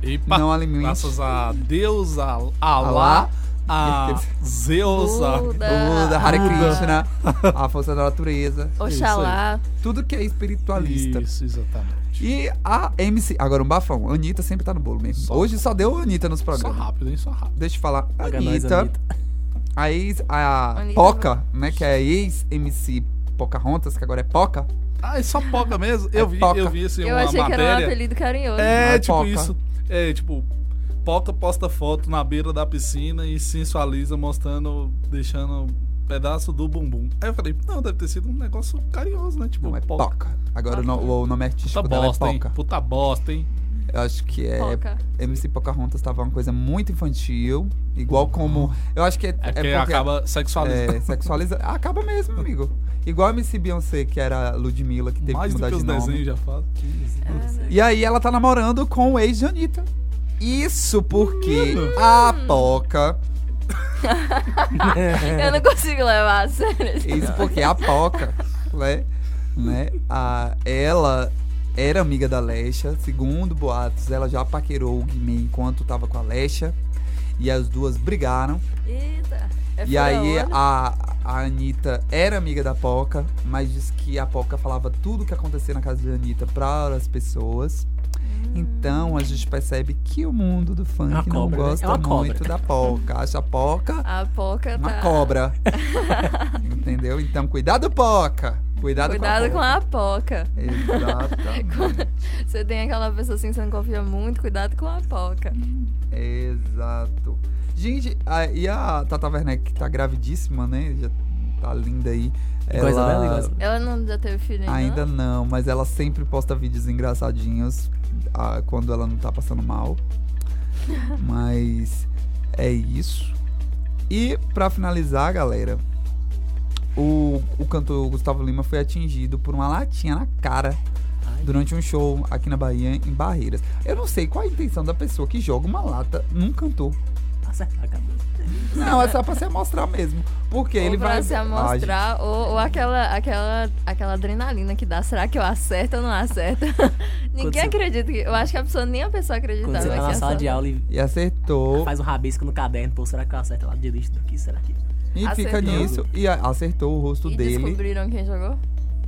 Epa, não alimente. graças a Deus, a Alá, Alá. a Zeus, a Buda. Buda, Hare. Krishna, a força da natureza, Oxalá. tudo que é espiritualista. Isso, exatamente. E a MC, agora um bafão, Anitta sempre tá no bolo mesmo. Só. Hoje só deu Anitta nos Só programas. rápido, hein? Só rápido. Deixa eu falar. Paga nós, Anitta, Anitta. a ex, a Anitta Poca, né, que é a ex-MC Pocahontas, que agora é Poca. Ah, é só Poca mesmo? Eu É vi, Poca. eu vi assim, Eu uma achei que era um matéria. apelido carinhoso. É, É tipo Poca. isso. É, tipo, Poca posta foto na beira da piscina e sensualiza, mostrando, deixando pedaço do bumbum. Aí eu falei, não, deve ter sido um negócio carinhoso, né? Tipo, Não, é Poca. Poca. Agora o, no- o nome artístico Puta dela é bosta, hein? Poca. Puta bosta, hein? Eu acho que é. Poca. MC Pocahontas tava uma coisa muito infantil. Igual como. Eu acho que é, É é acaba sexualizando. É, sexualiza. Acaba mesmo, amigo. Igual a MC Beyoncé, que era a Ludmilla, que teve Mais que do mudar que os de nome. desenhos já fazem. E aí ela tá namorando com o ex de Anitta. Isso porque a Poca. Eu não consigo levar a sério. Isso porque a Poca, né? né a, ela era amiga da Lesha. Segundo boatos, ela já paquerou o Guimê enquanto tava com a Lesha. E as duas brigaram. Eita. É E aí fura-olho. a, a Anitta era amiga da Poca, mas diz que a Poca falava tudo que acontecia na casa da Anitta para as pessoas. Então a gente percebe que o mundo do funk Uma não cobra, né? gosta É cobra. muito da Poca. Acha a Poca A Poca uma tá... cobra. Entendeu? Então cuidado, Poca. Cuidado, Cuidado com com a Poca. Poca. Exatamente. Você tem aquela pessoa assim que você não confia muito, cuidado com a Poca. Exato. Gente, a- e a Tata Werneck, que tá gravidíssima, né? Já tá linda aí. Igual a Isabela, igual a Isabela. Ela não já teve filho ainda? Ainda não, mas ela sempre posta vídeos engraçadinhos ah, quando ela não tá passando mal. mas é isso. E pra finalizar, galera, o, o cantor Gustavo Lima foi atingido por uma latinha na cara durante um show aqui na Bahia, em Barreiras. Eu não sei qual a intenção da pessoa que joga uma lata num cantor. Acertar a cabeça. Não, é só pra se amostrar mesmo. Porque Ou ele pra vai. se Ah, amostrar, ou, ou aquela, aquela, aquela adrenalina que dá. Será que eu acerto ou não acerto? Ninguém você- acredita. Que, eu acho que a pessoa, nem a pessoa acreditava. Quando você tá que na sala de aula e E acertou. faz um rabisco no caderno, pô, será que eu acerto lá de lixo daqui? Será que. E fica Acertou. nisso. E acertou o rosto E dele. descobriram quem jogou?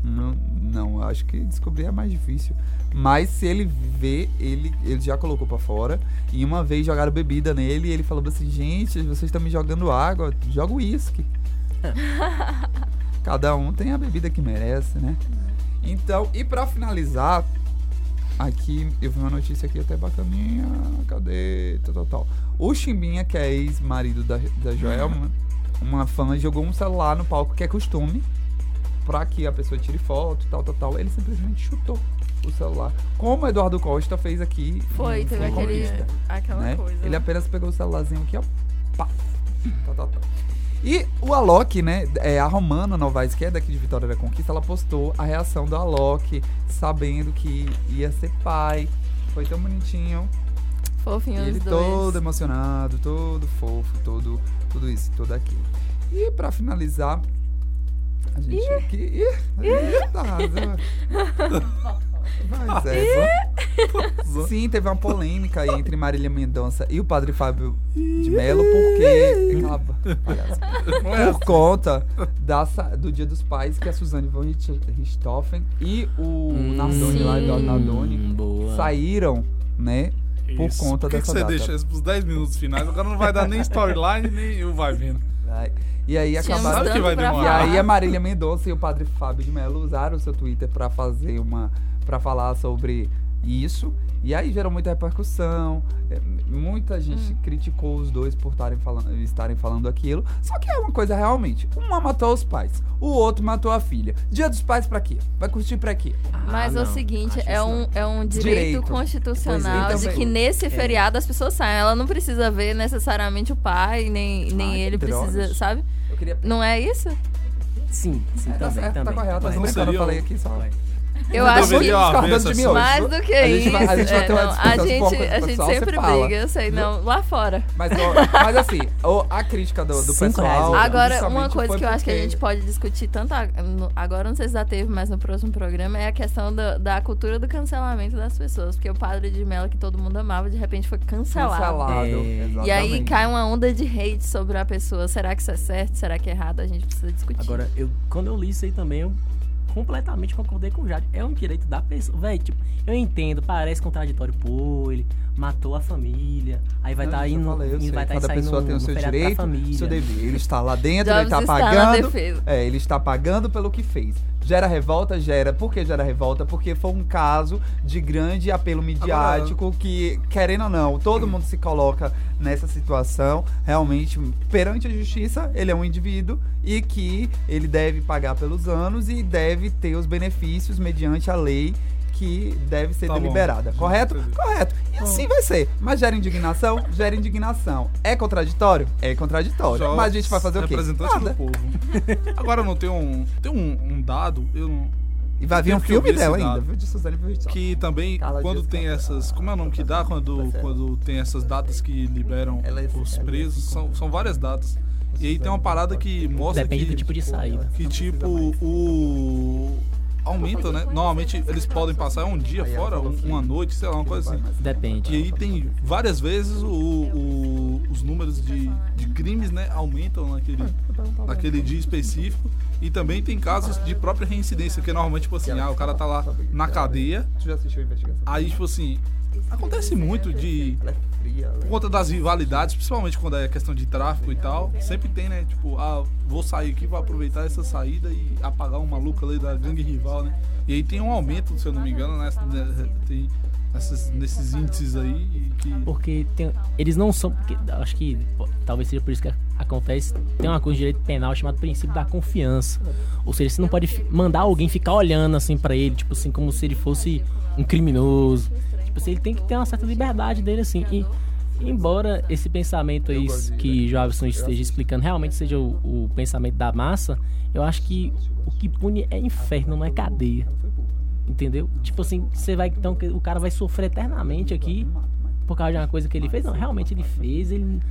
Não, não, acho que descobrir é mais difícil. Mas se ele vê, ele, ele já colocou pra fora. E uma vez jogaram bebida nele e ele falou assim: gente, vocês estão me jogando água, joga uísque. Cada um tem a bebida que merece, né? Então, e pra finalizar, aqui eu vi uma notícia aqui até bacaninha. Cadê? Tal, tal, tal. O Chimbinha, que é ex-marido da, da Joelma, uma fã jogou um celular no palco, que é costume pra que a pessoa tire foto, tal, tal, tal. Ele simplesmente chutou o celular. Como o Eduardo Costa fez aqui. Foi, teve aquele, Conquista, aquela né? coisa. Ele apenas pegou o celularzinho aqui, ó. Pá. Tá, tá, tá. E o Alok, né? É, a Romana Novaes, que é daqui de Vitória da Conquista, ela postou a reação do Alok, sabendo que ia ser pai. Foi tão bonitinho. Fofinho E ele dois. todo emocionado, todo fofo, todo, tudo isso, tudo aquilo. E pra finalizar, a gente aqui. Ih, eita, Mas é. Sim, teve uma polêmica aí entre Marília Mendonça e o padre Fábio de Mello, porque. Aquela. Não é Por conta da do Dia dos Pais, que a Suzane von Richt- Richthofen e o Nardoni lá, Eduardo Nardoni, Hum, boa. saíram, né? Por Isso. conta Por que dessa que você data. deixa isso pros 10 minutos finais? Agora não vai dar nem storyline, nem o vai vendo. Ai, E aí Tínhamos acabaram. Sabe que vai E demorar. falar. aí a Marília Mendonça e o padre Fábio de Mello usaram o seu Twitter pra fazer uma. para falar sobre isso. E aí gerou muita repercussão. é, Muita gente Hum. criticou os dois por estarem falando, estarem falando aquilo. Só que é uma coisa realmente. Uma matou os pais, o outro matou a filha. Dia dos pais pra quê? Vai curtir pra quê? Mas Ah, é o não. seguinte, é um, é um direito, Direito. constitucional é, de então, que é. nesse feriado as pessoas saem. Ela não precisa ver necessariamente o pai, nem, nem Ai, ele que precisa, drogas. sabe? Eu queria. Não é isso? Sim, sim, É, tá também, certo, também. tá correto. Mas Não não seria eu falei aqui só. Eu Não acho que discordando de mim hoje. mais do que A isso. vai- a gente vai é, ter uma não, a gente, a gente sempre fala. briga, eu sei, não, lá fora. Mas, ó, mas assim, a crítica do, do pessoal. reais. Agora, uma coisa que eu acho que a porque- gente pode discutir tanto a- no- agora, não sei se já teve, mas no próximo programa, é a questão da, da cultura do cancelamento das pessoas. Porque o padre de Mello, que todo mundo amava, de repente foi cancelado. Cancelado. É. E aí cai uma onda de hate sobre a pessoa. Será que isso é certo? Será que é errado? A gente precisa discutir. Agora, eu, quando eu li isso aí também, eu completamente concordei com o Jade. É um direito da pessoa. Véi, tipo, eu entendo, parece contraditório. Pô, ele matou a família. Aí vai estar eu indo. falei, e sei, vai tá Cada saindo pessoa tem o seu direito, seu dever. Ele está lá dentro, ele Jobs está está na pagando. defesa. É, ele está pagando pelo que fez. Gera revolta? Gera. Por que gera revolta? Porque foi um caso de grande apelo midiático que, querendo ou não, todo mundo se coloca nessa situação. Realmente, perante a justiça, ele é um indivíduo e que ele deve pagar pelos anos e deve ter os benefícios mediante a lei que deve ser Tá bom. deliberada. Correto? Entendi. Correto. E assim vai ser. Mas gera indignação? Gera indignação. É contraditório? É contraditório. Jobs, Mas a gente vai fazer o quê? Representante Nada. do povo. Agora não tem um, tem um, um dado, eu não, E vai vir um filme dela ainda, viu? De Suzane que também Carla quando Dias tem essas, como é o nome que dá quando ser. quando tem essas datas que liberam Ela é- os ela é presos, assim são, são várias datas. E aí tem uma parada que mostra Depende que do tipo de saída. que tipo o aumenta, né? Normalmente eles podem passar um dia fora, uma noite, sei lá, uma coisa assim. Depende. E aí tem várias vezes o, o- os números de, de crimes, né, aumentam naquele, naquele dia específico. E também tem casos de própria reincidência, que normalmente, tipo assim, ah, o cara tá lá na cadeia, Tu já assistiu a investigação? aí, tipo assim, acontece muito de. É- Por conta das rivalidades, principalmente quando é questão de tráfico e tal, sempre tem, né? Tipo, ah, vou sair aqui, vou aproveitar essa saída e apagar um maluco ali da gangue rival, né? E aí tem um aumento, se eu não me engano, né? Tem essas, nesses índices aí que. Porque tem- eles não são. Porque, acho que pô, talvez seja por isso que acontece. Tem uma coisa de direito penal chamada princípio da confiança. Ou seja, você não pode mandar alguém ficar olhando assim pra ele, tipo assim, como se ele fosse um criminoso. Tipo assim, ele tem que ter uma certa liberdade dele, assim. E embora esse pensamento aí que Jovison esteja explicando realmente seja o, o pensamento da massa, eu acho que o que pune é inferno, não é cadeia. Entendeu? Tipo assim, você vai. Então, que o cara vai sofrer eternamente aqui por causa de uma coisa que ele fez. Não, realmente ele fez, ele,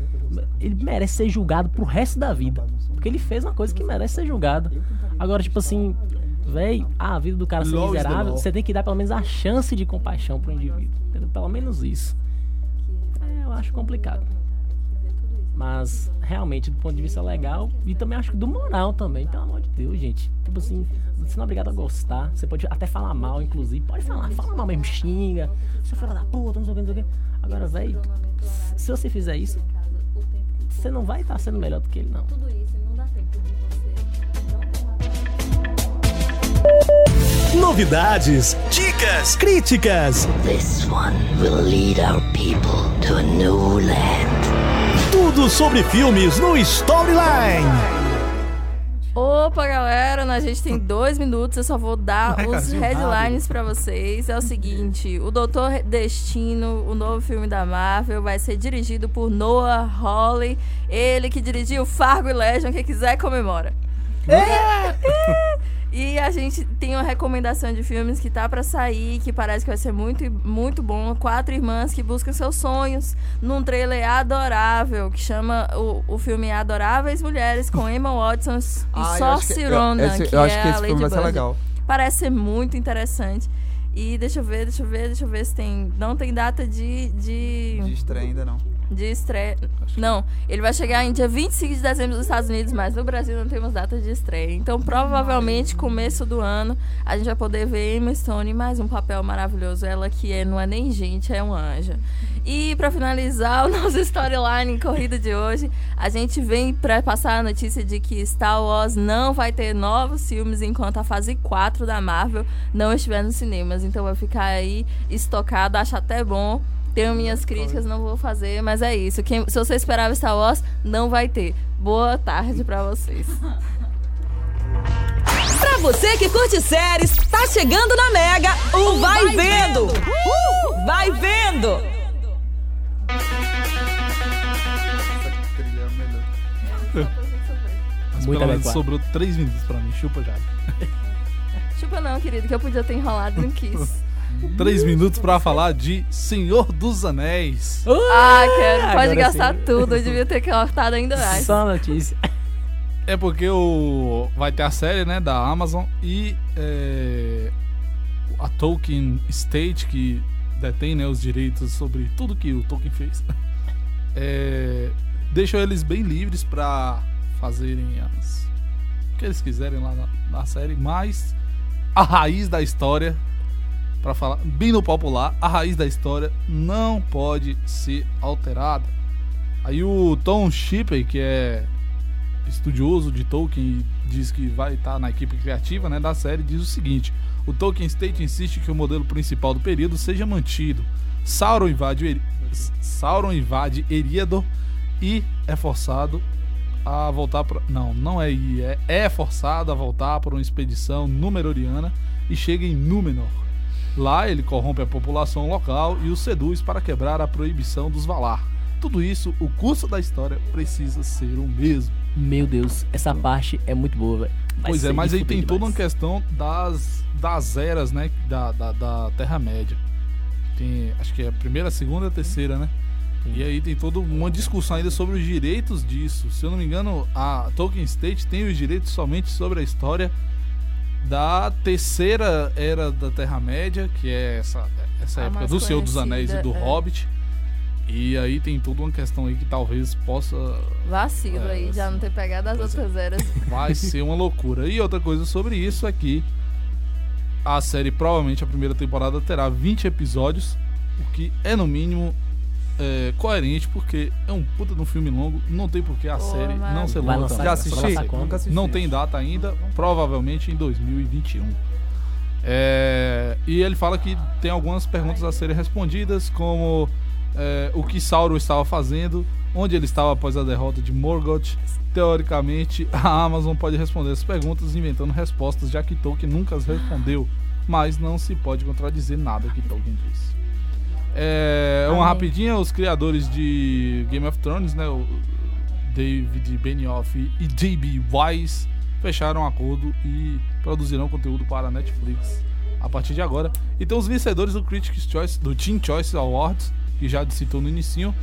ele merece ser julgado pro resto da vida. Porque ele fez uma coisa que merece ser julgado. Agora, tipo assim, véi, a vida do cara ser miserável, você tem que dar pelo menos a chance de compaixão pro indivíduo. Entendeu? Pelo menos isso. É, eu acho complicado. Mas, realmente, do ponto de vista legal, e também acho que do moral também, pelo amor de Deus, gente. Tipo assim, você não é obrigado a gostar. Você pode até falar mal, inclusive. Pode falar, fala mal mesmo, xinga. Seu filho da puta, não sei o que, não sei o que. Agora, velho, se você fizer isso, você não vai estar sendo melhor do que ele, não. Tudo isso não dá tempo de você Novidades, dicas, críticas. This one will lead our people to a new land. Tudo sobre filmes no Storyline. Opa, galera, a gente tem dois minutos, eu só vou dar os headlines pra vocês. É o seguinte, o Doutor Destino, o novo filme da Marvel, vai ser dirigido por Noah Hawley, ele que dirigiu Fargo e Legion, quem quiser comemora. E a gente tem uma recomendação de filmes que tá pra sair, que parece que vai ser muito, muito bom. Quatro irmãs que buscam seus sonhos num trailer adorável, que chama o, o filme Adoráveis Mulheres, com Emma Watson e Ah, eu acho que- Saoirse eu- Ronan, esse- que Eu acho é que a esse filme vai ser legal. Parece ser muito interessante. E deixa eu ver, deixa eu ver, deixa eu ver se tem. Não tem data de. de... De estreia ainda não. De estreia. Não, ele vai chegar em dia 25 de dezembro nos Estados Unidos, mas no Brasil não temos data de estreia. Então, provavelmente, começo do ano, a gente vai poder ver Emma Stone em mais um papel maravilhoso. Ela que é, não é nem gente, é um anjo. E para finalizar o nosso storyline em corrida de hoje, a gente vem para passar a notícia de que Star Wars não vai ter novos filmes enquanto a fase 4 da Marvel não estiver nos cinemas. Então vai ficar aí estocado, acho até bom. Tenho minhas críticas, não vou fazer, mas é isso. Quem, se você esperava Star Wars, não vai ter. Boa tarde para vocês. Pra você que curte séries, tá chegando na Mega o Vai, Vendo. Uh, vai Vendo. Essa trilha é melhor. Mas Muito pelo menos sobrou 3 minutos pra mim. Chupa já. Chupa não, querido, que eu podia ter enrolado e não quis. 3 minutos pra falar de Senhor dos Anéis. Ah, quero. Pode agora gastar sim. tudo. Eu devia ter cortado ainda mais. Só notícia. É porque o vai ter a série, né, da Amazon e é, a Tolkien State que detém, né, os direitos sobre tudo que o Tolkien fez. É, deixou eles bem livres pra fazerem as o que eles quiserem lá na, na série, mas a raiz da história pra falar bem no popular, a raiz da história não pode ser alterada. Aí o Tom Shippey, que é estudioso de Tolkien e diz que vai estar na equipe criativa né, da série, diz o seguinte: o Tolkien State insiste que o modelo principal do período seja mantido. Sauron invade, Sauron invade Eriador e é forçado a voltar para não, não é é, é forçado a voltar para uma expedição númenoriana e chega em Númenor. Lá ele corrompe a população local e os seduz para quebrar a proibição dos Valar. Tudo isso, o curso da história precisa ser o mesmo. Meu Deus, essa parte é muito boa, velho. Pois é, mas aí tem toda uma demais. questão das, das eras, né? Da, da, da Terra-média. Tem, acho que é a primeira, a segunda e a terceira, né? E aí tem toda uma discussão ainda sobre os direitos disso. Se eu não me engano, a Tolkien State tem os direitos somente sobre a história da terceira era da Terra-média, que é essa, essa A época do Senhor dos Anéis e do é. Hobbit. E aí tem toda uma questão aí que talvez possa Vacilo É, aí, já não ter pegado as é. outras eras. vai ser uma loucura. E outra coisa sobre isso é que a série, provavelmente, a primeira temporada terá 20 episódios, o que é, no mínimo, é, coerente, porque é um puta de um filme longo, não tem por que a Pô, série mas- não ser longa lançar-. Já assisti? Nunca assisti. Não tem data ainda, provavelmente em 2021. É, e ele fala que tem algumas perguntas a serem respondidas, como é, o que Sauron estava fazendo, onde ele estava após a derrota de Morgoth. Teoricamente, a Amazon pode responder as perguntas inventando respostas, já que Tolkien nunca as respondeu, mas não se pode contradizer nada que Tolkien disse. É, uma rapidinha, os criadores de Game of Thrones, né, o David Benioff e J.B. Wise fecharam um acordo e produzirão conteúdo para a Netflix a partir de agora. E tem os vencedores do Critics' Choice, do Teen Choice Awards, que já citou no inicinho.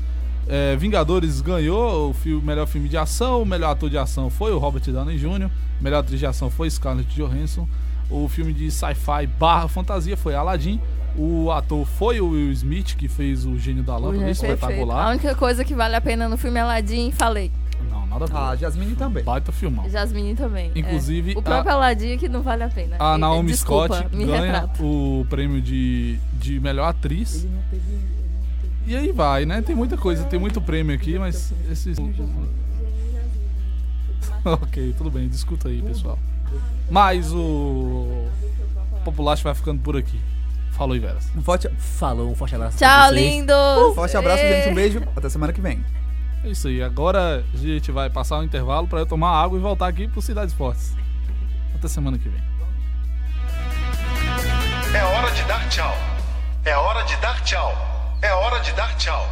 É, Vingadores ganhou o fi- melhor filme de ação, o melhor ator de ação foi o Robert Downey Jr., o melhor atriz de ação foi Scarlett Johansson, o filme de sci-fi barra fantasia foi Aladdin, o ator foi o Will Smith, que fez o Gênio da Lâmpada, Ui, é perfeito. A espetacular. única coisa que vale a pena no filme é Aladdin, falei. Não, nada a ver. Ah, Jasmine também. Baita filmão. Jasmine também. é. Inclusive, O próprio Aladdin que não vale a pena. A Naomi Desculpa, Scott ganha retrato. o prêmio de, de melhor atriz. E aí vai, né? Tem muita coisa, tem muito prêmio aqui, mas esses. ok, tudo bem, discuta aí, pessoal. Mas o Populacho vai ficando por aqui. Falou, Iveras. Um forte, Falou, um forte abraço. Tchau, vocês. lindos! forte abraço, gente. Um beijo. Até semana que vem. É isso aí. Agora a gente vai passar um intervalo para eu tomar água e voltar aqui pro Cidades Fortes. Até semana que vem. É hora de dar tchau. É hora de dar tchau. É hora de dar tchau.